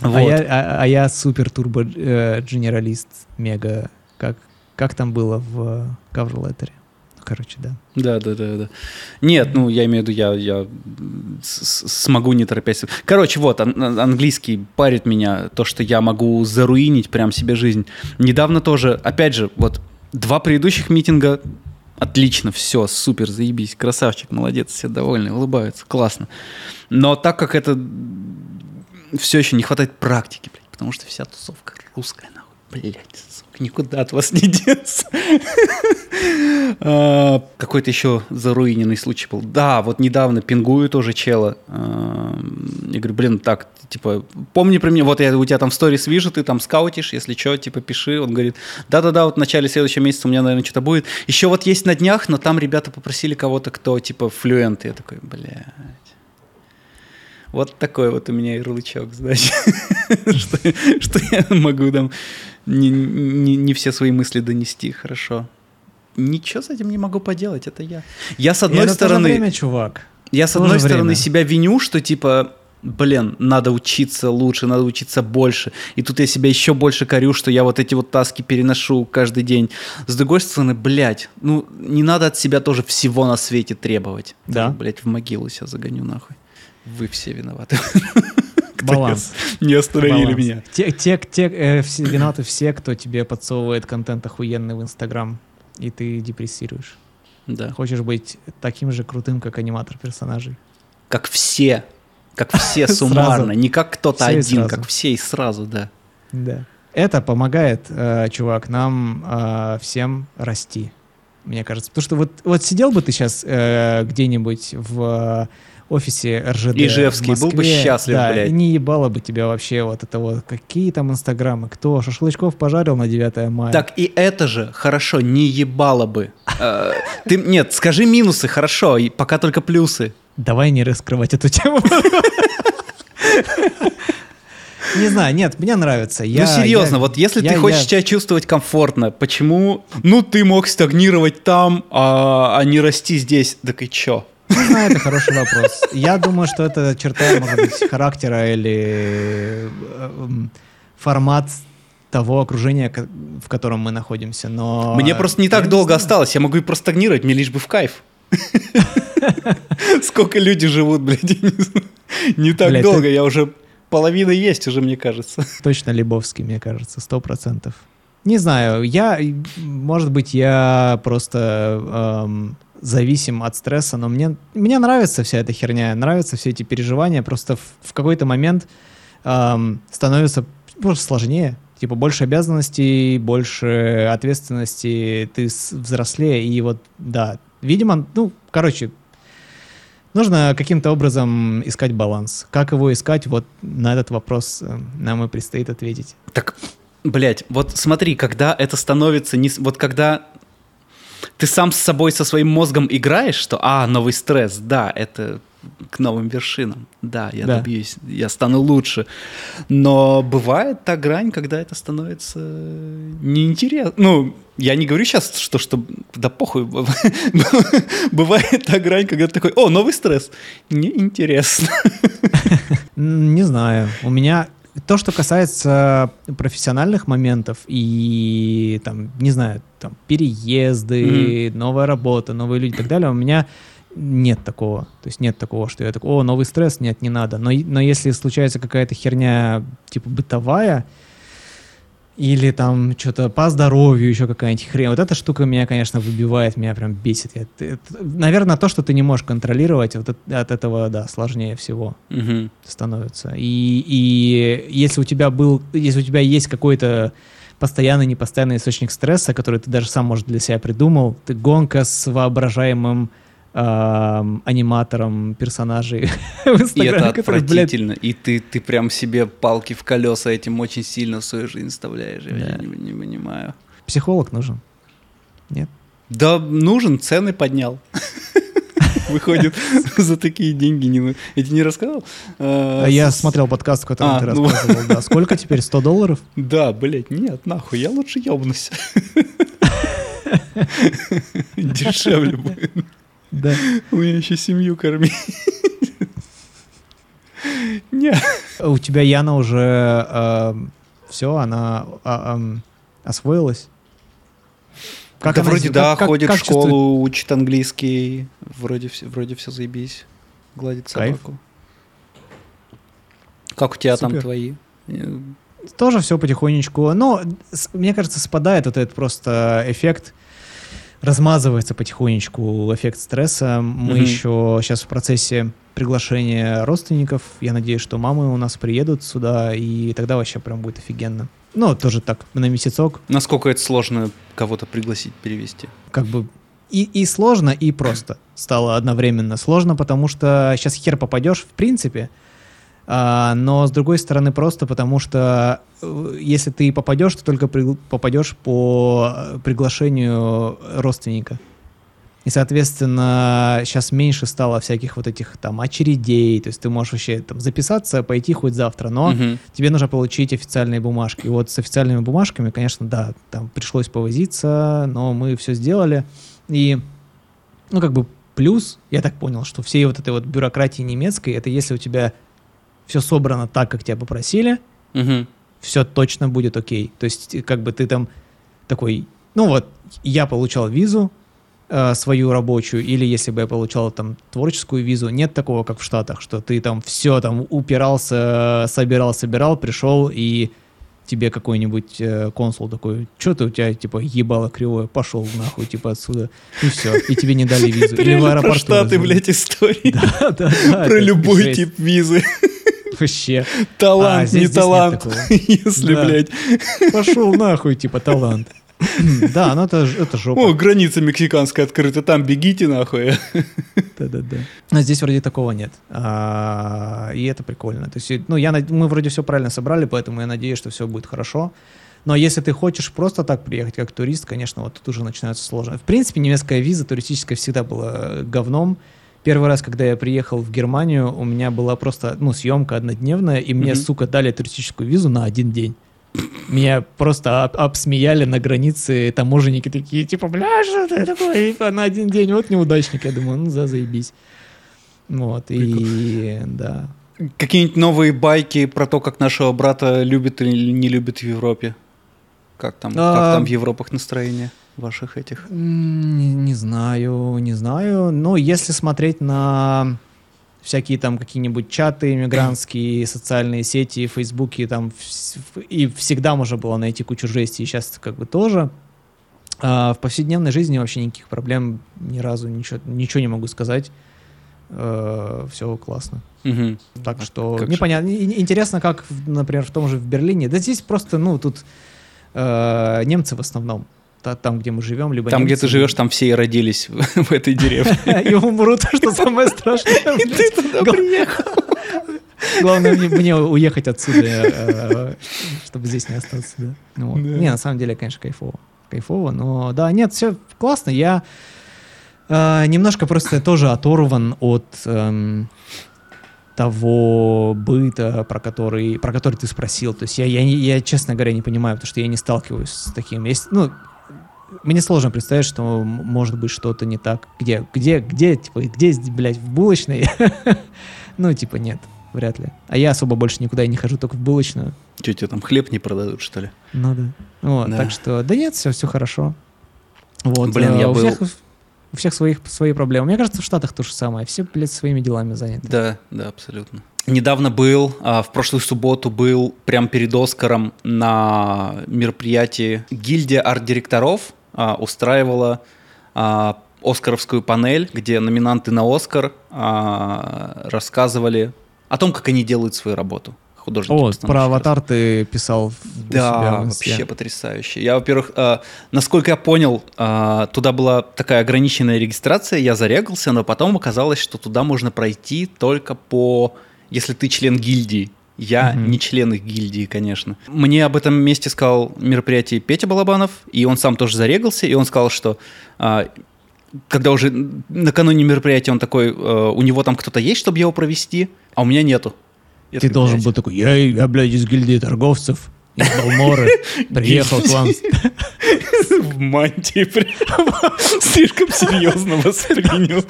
А я, а, а я супер турбо э, мега. Как, там было в? Ну, короче, да. Да, да, да, да. Нет, ну я имею в виду, я, я смогу не торопясь. Короче, вот, ан- английский парит меня, то, что я могу заруинить прям себе жизнь. Недавно тоже, опять же, вот два предыдущих митинга отлично, все, супер, заебись, красавчик, молодец, все довольны, улыбаются, классно. Но так как это все еще не хватает практики, блядь, потому что вся тусовка русская, нахуй, блядь, никуда от вас не деться. А, Какой-то еще заруиненный случай был. Да, вот недавно пингую тоже чела. А, Я говорю, блин, так, типа, помни про меня, вот я у тебя там в сторис вижу, ты там скаутишь, если что, типа, пиши. Он говорит, да-да-да, вот в начале следующего месяца у меня, наверное, что-то будет. Еще вот есть на днях, но там ребята попросили кого-то, кто, типа, флюент. Я такой, блядь. Вот такой вот у меня ярлычок, значит, что, что я могу там не, не, не все свои мысли донести хорошо. Ничего с этим не могу поделать, это я. Я с И одной это тоже стороны, время, чувак. я с одной стороны время. себя виню, что типа, блин, надо учиться лучше, надо учиться больше. И тут я себя еще больше корю, что я вот эти вот таски переношу каждый день. С другой стороны, блядь, ну не надо от себя тоже всего на свете требовать. Да. Тоже, блядь, в могилу себя загоню нахуй. Вы все виноваты. Баланс. Не остановили меня. Те, те, те, э, все, виноваты все, кто тебе подсовывает контент охуенный в Инстаграм, и ты депрессируешь. Да. Хочешь быть таким же крутым, как аниматор персонажей. Как все. Как все суммарно. Не как кто-то один, как все и сразу, да. Да. Это помогает, э, чувак, нам э, всем расти, мне кажется. Потому что вот, вот сидел бы ты сейчас где-нибудь в офисе РЖД Ижевский, в был бы Москве, счастлив, да, блядь. и не ебало бы тебя вообще вот это вот, какие там инстаграмы, кто шашлычков пожарил на 9 мая. Так и это же хорошо, не ебало бы. Э, Ты, нет, скажи минусы, хорошо, и пока только плюсы. Давай не раскрывать эту тему. Не знаю, нет, мне нравится. Я- ну серьезно, я- вот если я- ты хочешь я- себя чувствовать комфортно, почему, ну ты мог стагнировать там, а, а не расти здесь, так и чё? Не знаю, это хороший вопрос. Я думаю, что это черта, может быть, характера или э, м, формат того окружения, в котором мы находимся. Но Мне просто не я так долго осталось, я могу и простагнировать, мне лишь бы в кайф. Сколько люди живут, блядь, не так долго, я уже половина есть уже, мне кажется. Точно Лебовский, мне кажется, сто процентов. Не знаю, я, может быть, я просто эм, зависим от стресса, но мне, мне нравится вся эта херня, нравятся все эти переживания, просто в, в какой-то момент эм, становится просто сложнее. Типа больше обязанностей, больше ответственности, ты взрослее, и вот, да, видимо, ну, короче, нужно каким-то образом искать баланс. Как его искать, вот на этот вопрос э, нам и предстоит ответить. Так, блядь, вот смотри, когда это становится не... Вот когда ты сам с собой, со своим мозгом играешь, что, а, новый стресс, да, это к новым вершинам. Да, я Да. добьюсь, я стану лучше. Но бывает та грань, когда это становится неинтересно. Ну, я не говорю сейчас, что, что да похуй. Бывает та грань, когда ты такой, о, новый стресс. Неинтересно. Не знаю. У меня то, что касается профессиональных моментов и там, не знаю, там переезды, новая работа, новые люди и так далее, у меня нет такого. То есть нет такого, что я такой, о, новый стресс, нет, не надо. Но, но если случается какая-то херня типа бытовая, или там что-то по здоровью, еще какая-нибудь хрень. Вот эта штука меня, конечно, выбивает, меня прям бесит. Я- это- наверное, то, что ты не можешь контролировать, вот от- от этого, да, сложнее всего Мгм. становится. И, и если у тебя был, если у тебя есть какой-то постоянный, непостоянный источник стресса, который ты даже сам, может, для себя придумал, ты гонка с воображаемым аниматором персонажей в И Инстаграме, это который, блядь, отвратительно. И ты, ты прям себе палки в колеса этим очень сильно в свою жизнь вставляешь. Я Да. не, не понимаю. психолог нужен. Нет? Да, нужен, цены поднял. Выходит, за такие деньги не... Я тебе не рассказал? А, я смотрел подкаст, в котором А, ты ну. рассказывал, да. Сколько теперь? 100 долларов? Да, блядь, нет, нахуй, я лучше ёбнусь. Дешевле будет. Да. У меня еще семью кормить. Не. У тебя Яна уже все, она а, освоилась? да она вроде да, как- как- ходит как в школу, чувствует? учит английский. Вроде все, вроде все заебись. Гладит Кайф. собаку. Как у тебя там твои? Э, Тоже все потихонечку. Но, с- мне кажется, спадает вот этот просто эффект, размазывается потихонечку эффект стресса. Мы Мгм. еще сейчас в процессе приглашения родственников. Я надеюсь, что мамы у нас приедут сюда, и тогда вообще прям будет офигенно. Ну, тоже так, на месяцок, Насколько это сложно кого-то пригласить, перевести? как бы и, и сложно, и просто стало одновременно. Сложно, потому что сейчас хер попадешь, в принципе, но с другой стороны просто потому что э, если ты попадешь, то только пригл- попадешь по э, приглашению родственника. И, соответственно, сейчас меньше стало всяких вот этих там очередей, то есть ты можешь вообще там записаться, пойти хоть завтра, но Мгм. тебе нужно получить официальные бумажки. И вот с официальными бумажками, конечно, да, там пришлось повозиться, но мы все сделали. И, ну, как бы плюс, я так понял, что всей вот этой вот бюрократии немецкой, это если у тебя все собрано так, как тебя попросили, Мгм. все точно будет окей. То есть, э, как бы ты там такой, ну вот, я получал визу э, свою рабочую, или если бы я получал там творческую визу, нет такого, как в Штатах, что ты там все там упирался, собирал, собирал, пришел и тебе какой-нибудь э, консул такой, что ты у тебя, типа, ебало кривое, пошел нахуй, типа, отсюда, и все, и тебе не дали визу. Или в реально про аэропорту Штаты, блядь, истории. Да, да, да, Про любой тип визы. Вообще. Талант, А, здесь- не талант. Если, Да. блядь. Пошел нахуй, типа, талант. Да, ну это, это жопа. О, граница мексиканская открыта, там бегите нахуй. Да-да-да. Но здесь вроде такого нет. А, и это прикольно. То есть, ну, я, мы вроде все правильно собрали, поэтому я надеюсь, что все будет хорошо. Но если ты хочешь просто так приехать как турист, конечно, вот тут уже начинается сложно. В принципе, немецкая виза туристическая всегда была говном. Первый раз, когда я приехал в Германию, у меня была просто, ну, съемка однодневная, и мне, Мгм. сука, дали туристическую визу на один день. Меня просто об- обсмеяли на границе, таможенники такие, типа, бля, что ты такой, типа, на один день, вот неудачник. Я думаю, ну, за заебись. Вот, и да. Какие-нибудь новые байки про то, как нашего брата любят или не любят в Европе? Как там, А. как там в Европах настроение ваших этих? Не, не знаю, не знаю. Но если смотреть на всякие там какие-нибудь чаты иммигрантские, социальные сети, фейсбуки, там и всегда можно было найти кучу жести, и сейчас как бы тоже. А в повседневной жизни вообще никаких проблем ни разу ничего, ничего не могу сказать. все классно. Мгм. Так А что как же? непонятно. И- Интересно, как, например, в том же в Берлине. Да здесь просто, ну, тут э, немцы в основном. Та- Там, где мы живем, либо Там, где ты живешь, там все и родились в, этой деревне. и умрут, что самое страшное. И ты туда приехал. Главное мне, мне уехать отсюда, э, чтобы здесь не остаться. Да. Ну вот. Да. Не, на самом деле, конечно, кайфово. Кайфово, но да, нет, все классно. Я А, немножко просто тоже оторван от эм, того быта, про который, про который ты спросил. То есть я, я, я, честно говоря, не понимаю, потому что я не сталкиваюсь с таким. Есть, ну, мне сложно представить, что может быть что-то не так. Где, где, где, типа, где, блядь, в булочной? ну, типа, нет, вряд ли. А я особо больше никуда и не хожу, только в булочную. Что, тебе там хлеб не продадут, что ли? Ну да. Вот, да. так что, да нет, все, все хорошо. Вот, Блин, я у был... Всех, у всех своих, свои проблемы. Мне кажется, в Штатах то же самое. Все, блядь, своими делами заняты. Да, да, абсолютно. Недавно был, а, в прошлую субботу был прям перед Оскаром на мероприятии гильдия арт-директоров а, устраивала а, Оскаровскую панель, где номинанты на Оскар а, рассказывали о том, как они делают свою работу. Художники О, про аватар ты писал. Да, вообще потрясающе. Я, во-первых, э, насколько я понял, э, туда была такая ограниченная регистрация, я зарегался, но потом оказалось, что туда можно пройти только по, если ты член гильдии. Я mm-hmm. не член их гильдии, конечно. Мне об этом месте сказал мероприятие Петя Балабанов, и он сам тоже зарегался, и он сказал, что э, когда уже накануне мероприятия он такой, э, у него там кто-то есть, чтобы его провести, а у меня нету. Я Ты такой, должен блядь. был такой, я, я, блядь, из гильдии торговцев, из Балморы, приехал к вам. В мантии слишком серьезно воспринял.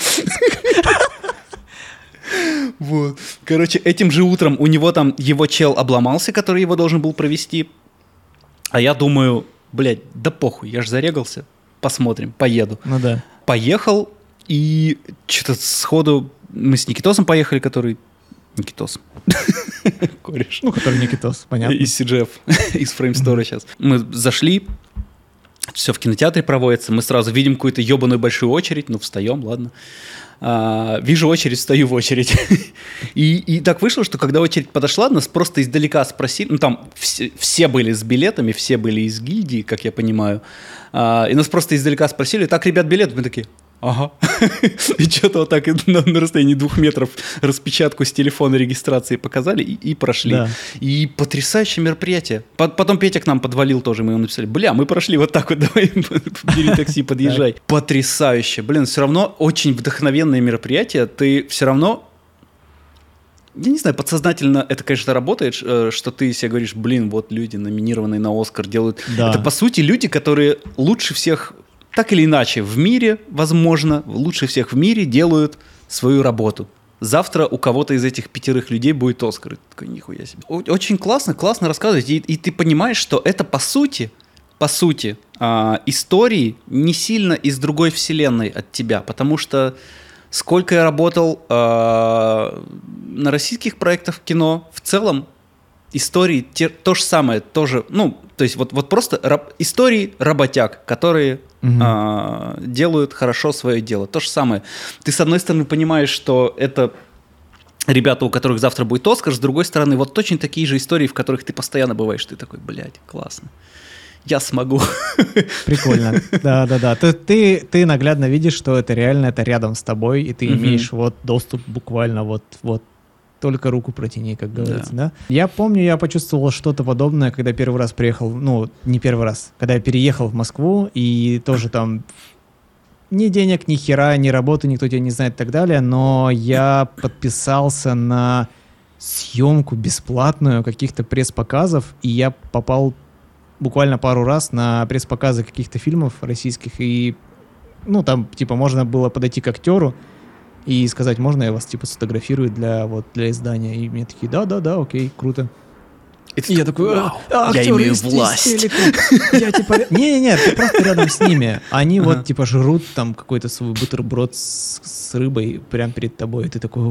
Вот. Короче, этим же утром у него там его чел обломался, который его должен был провести. А я думаю, блядь, да похуй, я же зарегался. Посмотрим, поеду. Ну да. Поехал, и что-то сходу мы с Никитосом поехали, который Никитос. Кореш. Ну, который Никитос, понятно. Из CGF, из Framestore сейчас. Мы зашли, все в кинотеатре проводится, мы сразу видим какую-то ебаную большую очередь, ну, встаем, ладно. А, вижу очередь, стою в очередь. и, и так вышло, что когда очередь подошла, нас просто издалека спросили, ну, там все, все были с билетами, все были из гильдии, как я понимаю, а, и нас просто издалека спросили, так, ребят, билет, мы такие, Ага. И что-то вот так на, на расстоянии двух метров распечатку с телефона регистрации показали и, и прошли. Да. И потрясающее мероприятие. Потом Петя к нам подвалил тоже, мы ему написали, бля, мы прошли вот так вот, давай, бери такси, подъезжай. Потрясающе. Блин, все равно очень вдохновенное мероприятие. Ты все равно я не знаю, подсознательно это, конечно, работает, э, что ты себе говоришь, блин, вот люди, номинированные на Оскар, делают. Да. Это, по сути, люди, которые лучше всех так или иначе в мире, возможно, лучше всех в мире делают свою работу. Завтра у кого-то из этих пятерых людей будет Оскар. Такой, нихуя себе. Очень классно, классно рассказывать. И, и ты понимаешь, что это по сути, по сути, э, истории не сильно из другой вселенной от тебя. Потому что сколько я работал э, на российских проектах кино, в целом истории те, то же самое, тоже, ну, то есть вот, вот просто раб, истории работяг, которые угу. а, делают хорошо свое дело. То же самое. Ты, с одной стороны, понимаешь, что это ребята, у которых завтра будет Оскар, с другой стороны, вот точно такие же истории, в которых ты постоянно бываешь. Ты такой, блядь, классно. Я смогу. Прикольно. Да, да, да. Ты, ты, ты наглядно видишь, что это реально, это рядом с тобой, и ты угу. имеешь вот доступ буквально вот, вот только руку протяни, как говорится, да. да? Я помню, я почувствовал что-то подобное, когда первый раз приехал, ну, не первый раз, когда я переехал в Москву, и тоже там ни денег, ни хера, ни работы, никто тебя не знает и так далее, но я подписался на съемку бесплатную каких-то пресс-показов, и я попал буквально пару раз на пресс-показы каких-то фильмов российских, и, ну, там, типа, можно было подойти к актеру, и сказать, можно я вас типа сфотографирую для вот для издания. И мне такие, да, да, да, окей, круто. И я такой, а, а, я имею власть. Я типа, не-не-не, ты просто рядом с ними. Они вот типа жрут там какой-то свой бутерброд с, рыбой прямо перед тобой. И ты такой,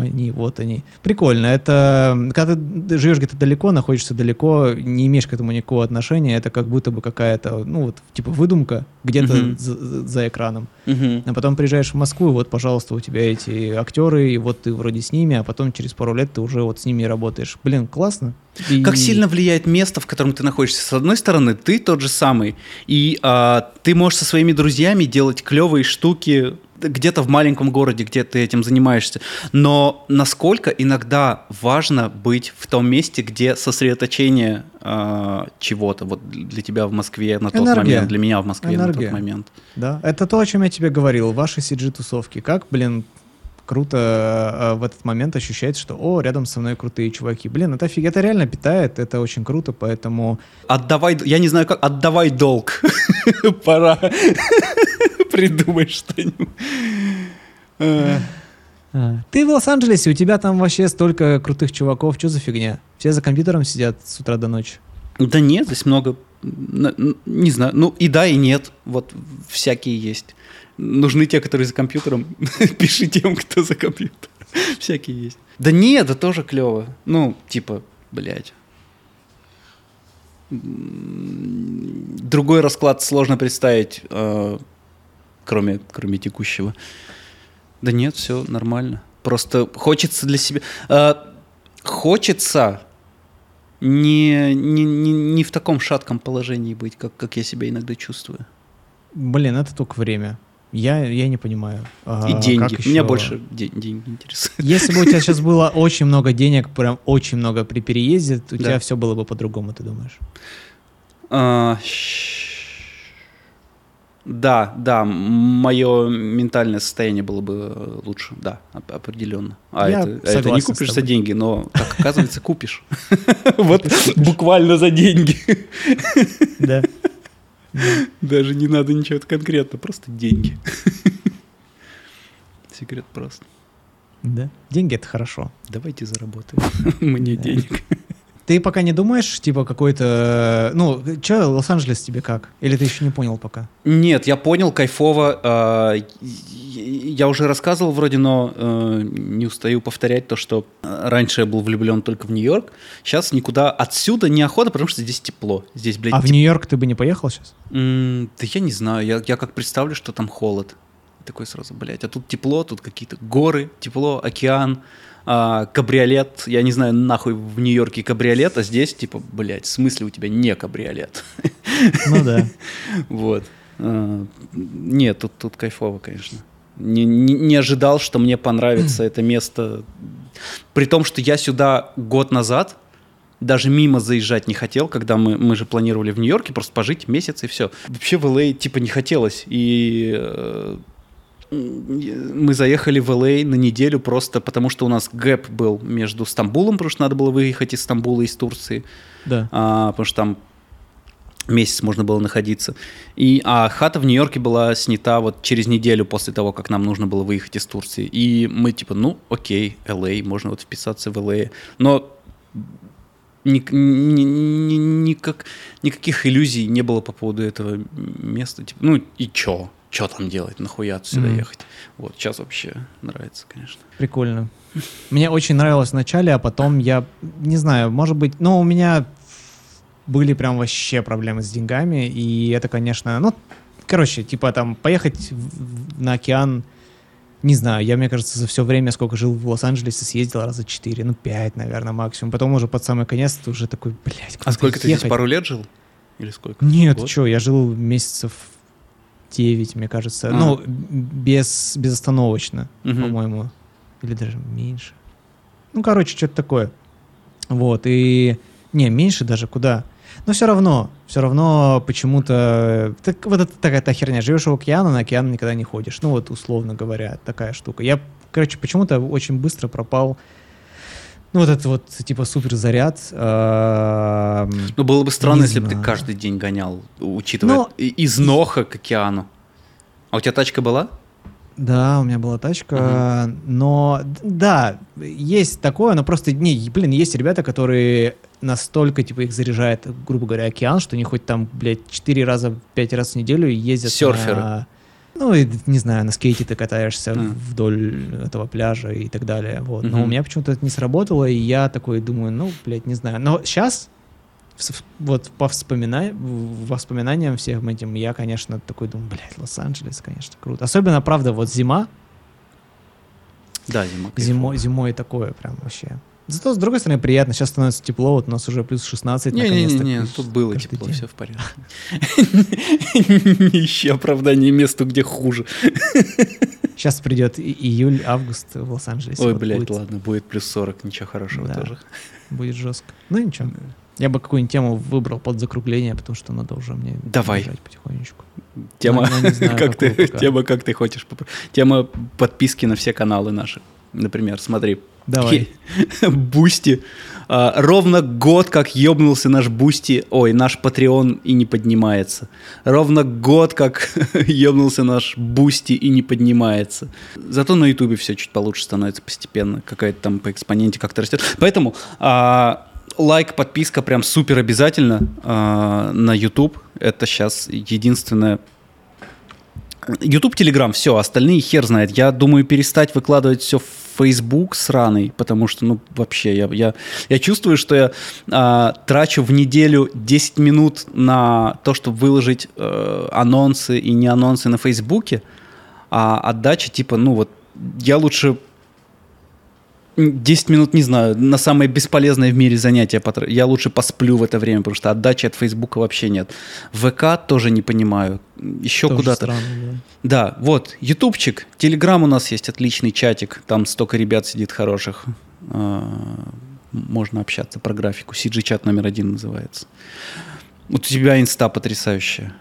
они, вот они. Прикольно. Это, когда ты живешь где-то далеко, находишься далеко, не имеешь к этому никакого отношения, это как будто бы какая-то, ну вот, типа выдумка где-то за, экраном. А потом приезжаешь в Москву, и вот, пожалуйста, у тебя эти актеры, и вот ты вроде с ними, а потом через пару лет ты уже вот с ними работаешь. Блин, классно. И... Как сильно влияет место, в котором ты находишься? С одной стороны, ты тот же самый, и а, ты можешь со своими друзьями делать клевые штуки где-то в маленьком городе, где ты этим занимаешься. Но насколько иногда важно быть в том месте, где сосредоточение э, чего-то. Вот для тебя в Москве на тот Энергия. момент, для меня в Москве на Энергия. тот момент. Да, это то, о чем я тебе говорил, ваши CG-тусовки. Как, блин, круто э, в этот момент ощущается, что, о, рядом со мной крутые чуваки. Блин, это офиг, это реально питает, это очень круто, поэтому... Отдавай, я не знаю как, отдавай долг. Пора придумать что-нибудь. Э, А, Ты в Лос-Анджелесе, у тебя там вообще столько крутых чуваков, что за фигня? Все за компьютером сидят с утра до ночи. Да нет, здесь много, не знаю, ну и да, и нет, вот всякие есть. Нужны те, которые за компьютером, пиши тем, кто за компьютером. Всякие есть. Да нет, да тоже клево. Ну, типа, блядь. Другой расклад сложно представить, э, кроме, кроме текущего. Да нет, все нормально. Просто хочется для себя... э, Хочется не, не, не, не в таком шатком положении быть, как, как я себя иногда чувствую. Блин, это только время. Я, я не понимаю. А, И как деньги. еще- Меня больше де- деньги интересуют. Если бы у тебя сейчас было очень много денег, прям очень много при переезде, у Да. тебя все было бы по-другому, ты думаешь? А, Да, да, мое ментальное состояние было бы э, лучше, да, оп- определенно. А Я это, а это не купишь за деньги, но, как оказывается, купишь. Вот буквально за деньги. Да. Даже не надо ничего конкретно, просто деньги. Секрет просто. Да. Деньги это хорошо. Давайте заработаем мне денег. Ты пока не думаешь, типа, какой-то... Ну, что, Лос-Анджелес тебе как? Или ты еще не понял пока? Нет, я понял, кайфово. И- Я уже рассказывал вроде, но э, не устаю повторять то, что э, раньше я был влюблен только в Нью-Йорк. Сейчас никуда отсюда неохота, потому что здесь тепло. Здесь, блядь, А в теп- Нью-Йорк ты бы не поехал сейчас? М, Да я не знаю, я, я как представлю, что там холод. Такой сразу, блядь, а тут тепло, тут какие-то горы, тепло, океан, а, кабриолет. Я не знаю, нахуй в Нью-Йорке кабриолет, а здесь, типа, блядь, в смысле у тебя не кабриолет? Ну да. Вот. А, Нет, тут, тут кайфово, конечно. Не, не, не ожидал, что мне понравится это место. При том, что я сюда год назад даже мимо заезжать не хотел, когда мы, мы же планировали в Нью-Йорке просто пожить месяц и все. Вообще в Л.А. типа не хотелось. И э, мы заехали в Л.А. на неделю просто потому, что у нас гэп был между Стамбулом, потому что надо было выехать из Стамбула, из Турции Да. а, потому что там месяц можно было находиться. И, а хата в Нью-Йорке была снята вот через неделю после того, как нам нужно было выехать из Турции. И мы типа, ну, окей, LA, можно вот вписаться в LA. Но ни- ни- ни- никак, никаких иллюзий не было по поводу этого места. Типа, ну и чё? Чё там делать? Нахуя сюда Мгм. ехать? Вот, сейчас вообще нравится, конечно. Прикольно. Мне очень нравилось в начале, а потом я не знаю, может быть, ну, у меня были прям вообще проблемы с деньгами, и это, конечно, ну, короче, типа там поехать в- в- на океан, не знаю, я, мне кажется, за все время, сколько жил в Лос-Анджелесе, съездил раза четыре, ну, пять, наверное, максимум. Потом уже под самый конец ты уже такой, блядь, А сколько ты здесь, ехать? пару лет жил? Или сколько? Нет, Год? что, я жил месяцев 9, мне кажется. А. Ну, без, безостановочно, Мгм. по-моему. Или даже меньше. Ну, короче, что-то такое. Вот, и... Не, меньше даже куда. Но все равно, все равно почему-то... Так, вот это такая та херня. Живешь у океана, на океан никогда не ходишь. Ну, вот, условно говоря, такая штука. Я, короче, почему-то очень быстро пропал ну, вот это вот, типа, супер заряд. Ну, было бы странно, если бы ты каждый день гонял, учитывая Ну- и- из Ноха к океану. А у тебя тачка была? Да, у меня была тачка, но д- да, есть такое, но просто, не, блин, есть ребята, которые настолько, типа, их заряжает, грубо говоря, океан, что они хоть там, блядь, 4 раза, 5 раз в неделю ездят Серферы. на- ну, и, не знаю, на скейте ты катаешься Мгм. вдоль этого пляжа и так далее, вот. Но Мгм. у меня почему-то это не сработало, и я такой думаю, ну, блядь, не знаю. Но сейчас, вот по вспомина- воспоминаниям всем этим, я, конечно, такой думаю, блядь, Лос-Анджелес, конечно, круто. Особенно, правда, вот зима, Да, зима. Зимой, зимой такое прям вообще. Зато, с другой стороны, приятно. Сейчас становится тепло, вот у нас уже плюс 16 наконец-то. Не-не-не, плюс тут было каждый тепло, день. все в порядке. Не ищи оправдания месту, где хуже. Сейчас придет июль, август в Лос-Анджелесе. Ой, блядь, ладно, будет плюс 40, ничего хорошего тоже. Будет жестко. Ну ничего. Я бы какую-нибудь тему выбрал под закругление, потому что надо уже мне Давай. потихонечку. Тема, но, но знаю, как ты, тема, как ты хочешь. Тема подписки на все каналы наши. Например, смотри. Давай. Бусти. А, ровно год, как ебнулся наш Бусти, ой, наш Patreon и не поднимается. Ровно год, как ебнулся наш Бусти и не поднимается. Зато на Ютубе все чуть получше становится постепенно. Какая-то там по экспоненте как-то растет. Поэтому а, лайк, подписка прям супер обязательно э, на YouTube. Это сейчас единственное. YouTube, Telegram, все, остальные хер знает. Я думаю перестать выкладывать все в Facebook сраный, потому что, ну, вообще, я, я, я чувствую, что я э, трачу в неделю 10 минут на то, чтобы выложить э, анонсы и не анонсы на Фейсбуке, а отдача, типа, ну, вот, я лучше 10 минут, не знаю, на самое бесполезное в мире занятие. Я лучше посплю в это время, потому что отдачи от Фейсбука вообще нет. ВК тоже не понимаю. Еще куда-то. Странно, да. да, вот, ютубчик, телеграм у нас есть отличный чатик. Там столько ребят сидит хороших. А, можно общаться про графику. CG-чат номер один называется. Вот у тебя инста потрясающая.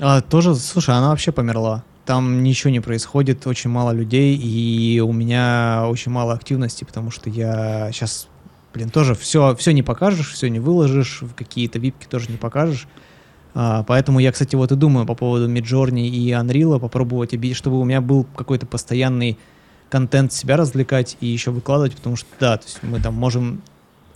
А, тоже, слушай, она вообще померла там ничего не происходит, очень мало людей, и у меня очень мало активности, потому что я сейчас, блин, тоже все, все не покажешь, все не выложишь, какие-то випки тоже не покажешь. А, поэтому я, кстати, вот и думаю по поводу Midjourney и Unreal, попробовать, чтобы у меня был какой-то постоянный контент себя развлекать и еще выкладывать, потому что, да, то есть мы там можем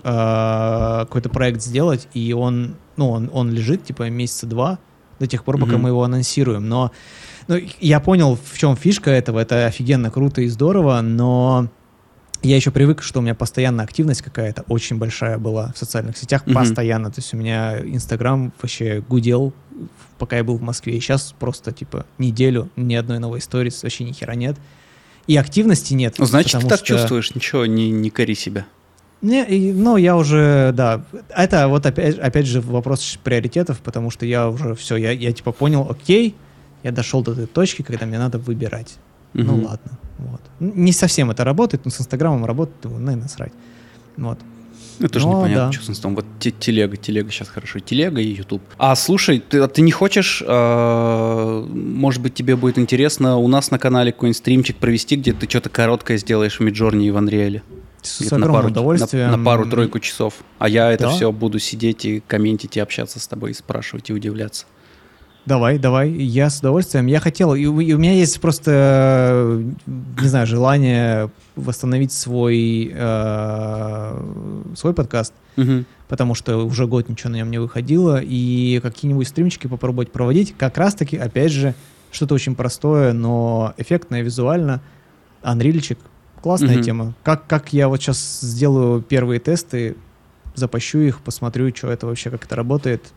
э, какой-то проект сделать, и он, ну, он, он лежит, типа, месяца два, до тех пор, пока mm-hmm. мы его анонсируем, но ну, я понял, в чем фишка этого. Это офигенно круто и здорово, но я еще привык, что у меня постоянная активность какая-то очень большая была в социальных сетях, mm-hmm. постоянно. То есть у меня Инстаграм вообще гудел, пока я был в Москве. И сейчас просто, типа, неделю ни одной новой истории вообще ни хера нет. И активности нет. Ну, значит, ты так что... чувствуешь, ничего, не, не кори себя. Не, и, ну, я уже, да, это вот опять, опять же вопрос приоритетов, потому что я уже все, я, я типа понял, окей, я дошел до этой точки, когда мне надо выбирать. Угу. Ну ладно. Вот. Не совсем это работает, но с Инстаграмом работает, думаю, ну и насрать. Вот. Это тоже но, непонятно, да. что с Инстаграмом. Вот телега, телега сейчас хорошо. Телега и YouTube. А слушай, ты, а ты не хочешь, э, может быть, тебе будет интересно у нас на канале какой-нибудь стримчик провести, где ты что-то короткое сделаешь в Миджорни и в Анриэле? С огромным на пару, удовольствием. На, на пару-тройку часов. А я это да? все буду сидеть и комментить, и общаться с тобой, и спрашивать, и удивляться. Давай, давай, я с удовольствием. Я хотел, и у, и у меня есть просто, не знаю, желание восстановить свой, э, свой подкаст, угу. потому что уже год ничего на нем не выходило, и какие-нибудь стримчики попробовать проводить, как раз-таки, опять же, что-то очень простое, но эффектное визуально. Анрильчик, классная угу. тема. Как, как я вот сейчас сделаю первые тесты, запущу их, посмотрю, что это вообще, как это работает,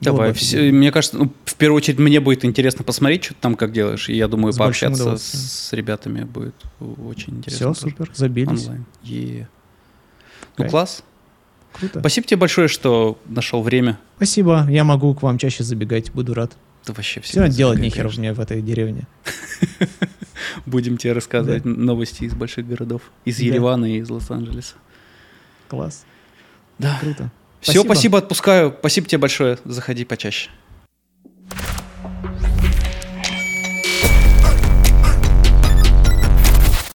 Давай, все, мне кажется, ну, в первую очередь мне будет интересно посмотреть, что ты там как делаешь, и я думаю, с пообщаться с ребятами будет очень интересно. Все, супер, забились. Онлайн. Ну, класс. Круто. Спасибо тебе большое, что нашел время. Спасибо, я могу к вам чаще забегать, буду рад. Да вообще все. Все делать нехер меня в этой деревне. Будем тебе рассказывать новости из больших городов. Из Еревана и из Лос-Анджелеса. Класс. Да. Круто. Спасибо. Все, спасибо, отпускаю. Спасибо тебе большое. Заходи почаще.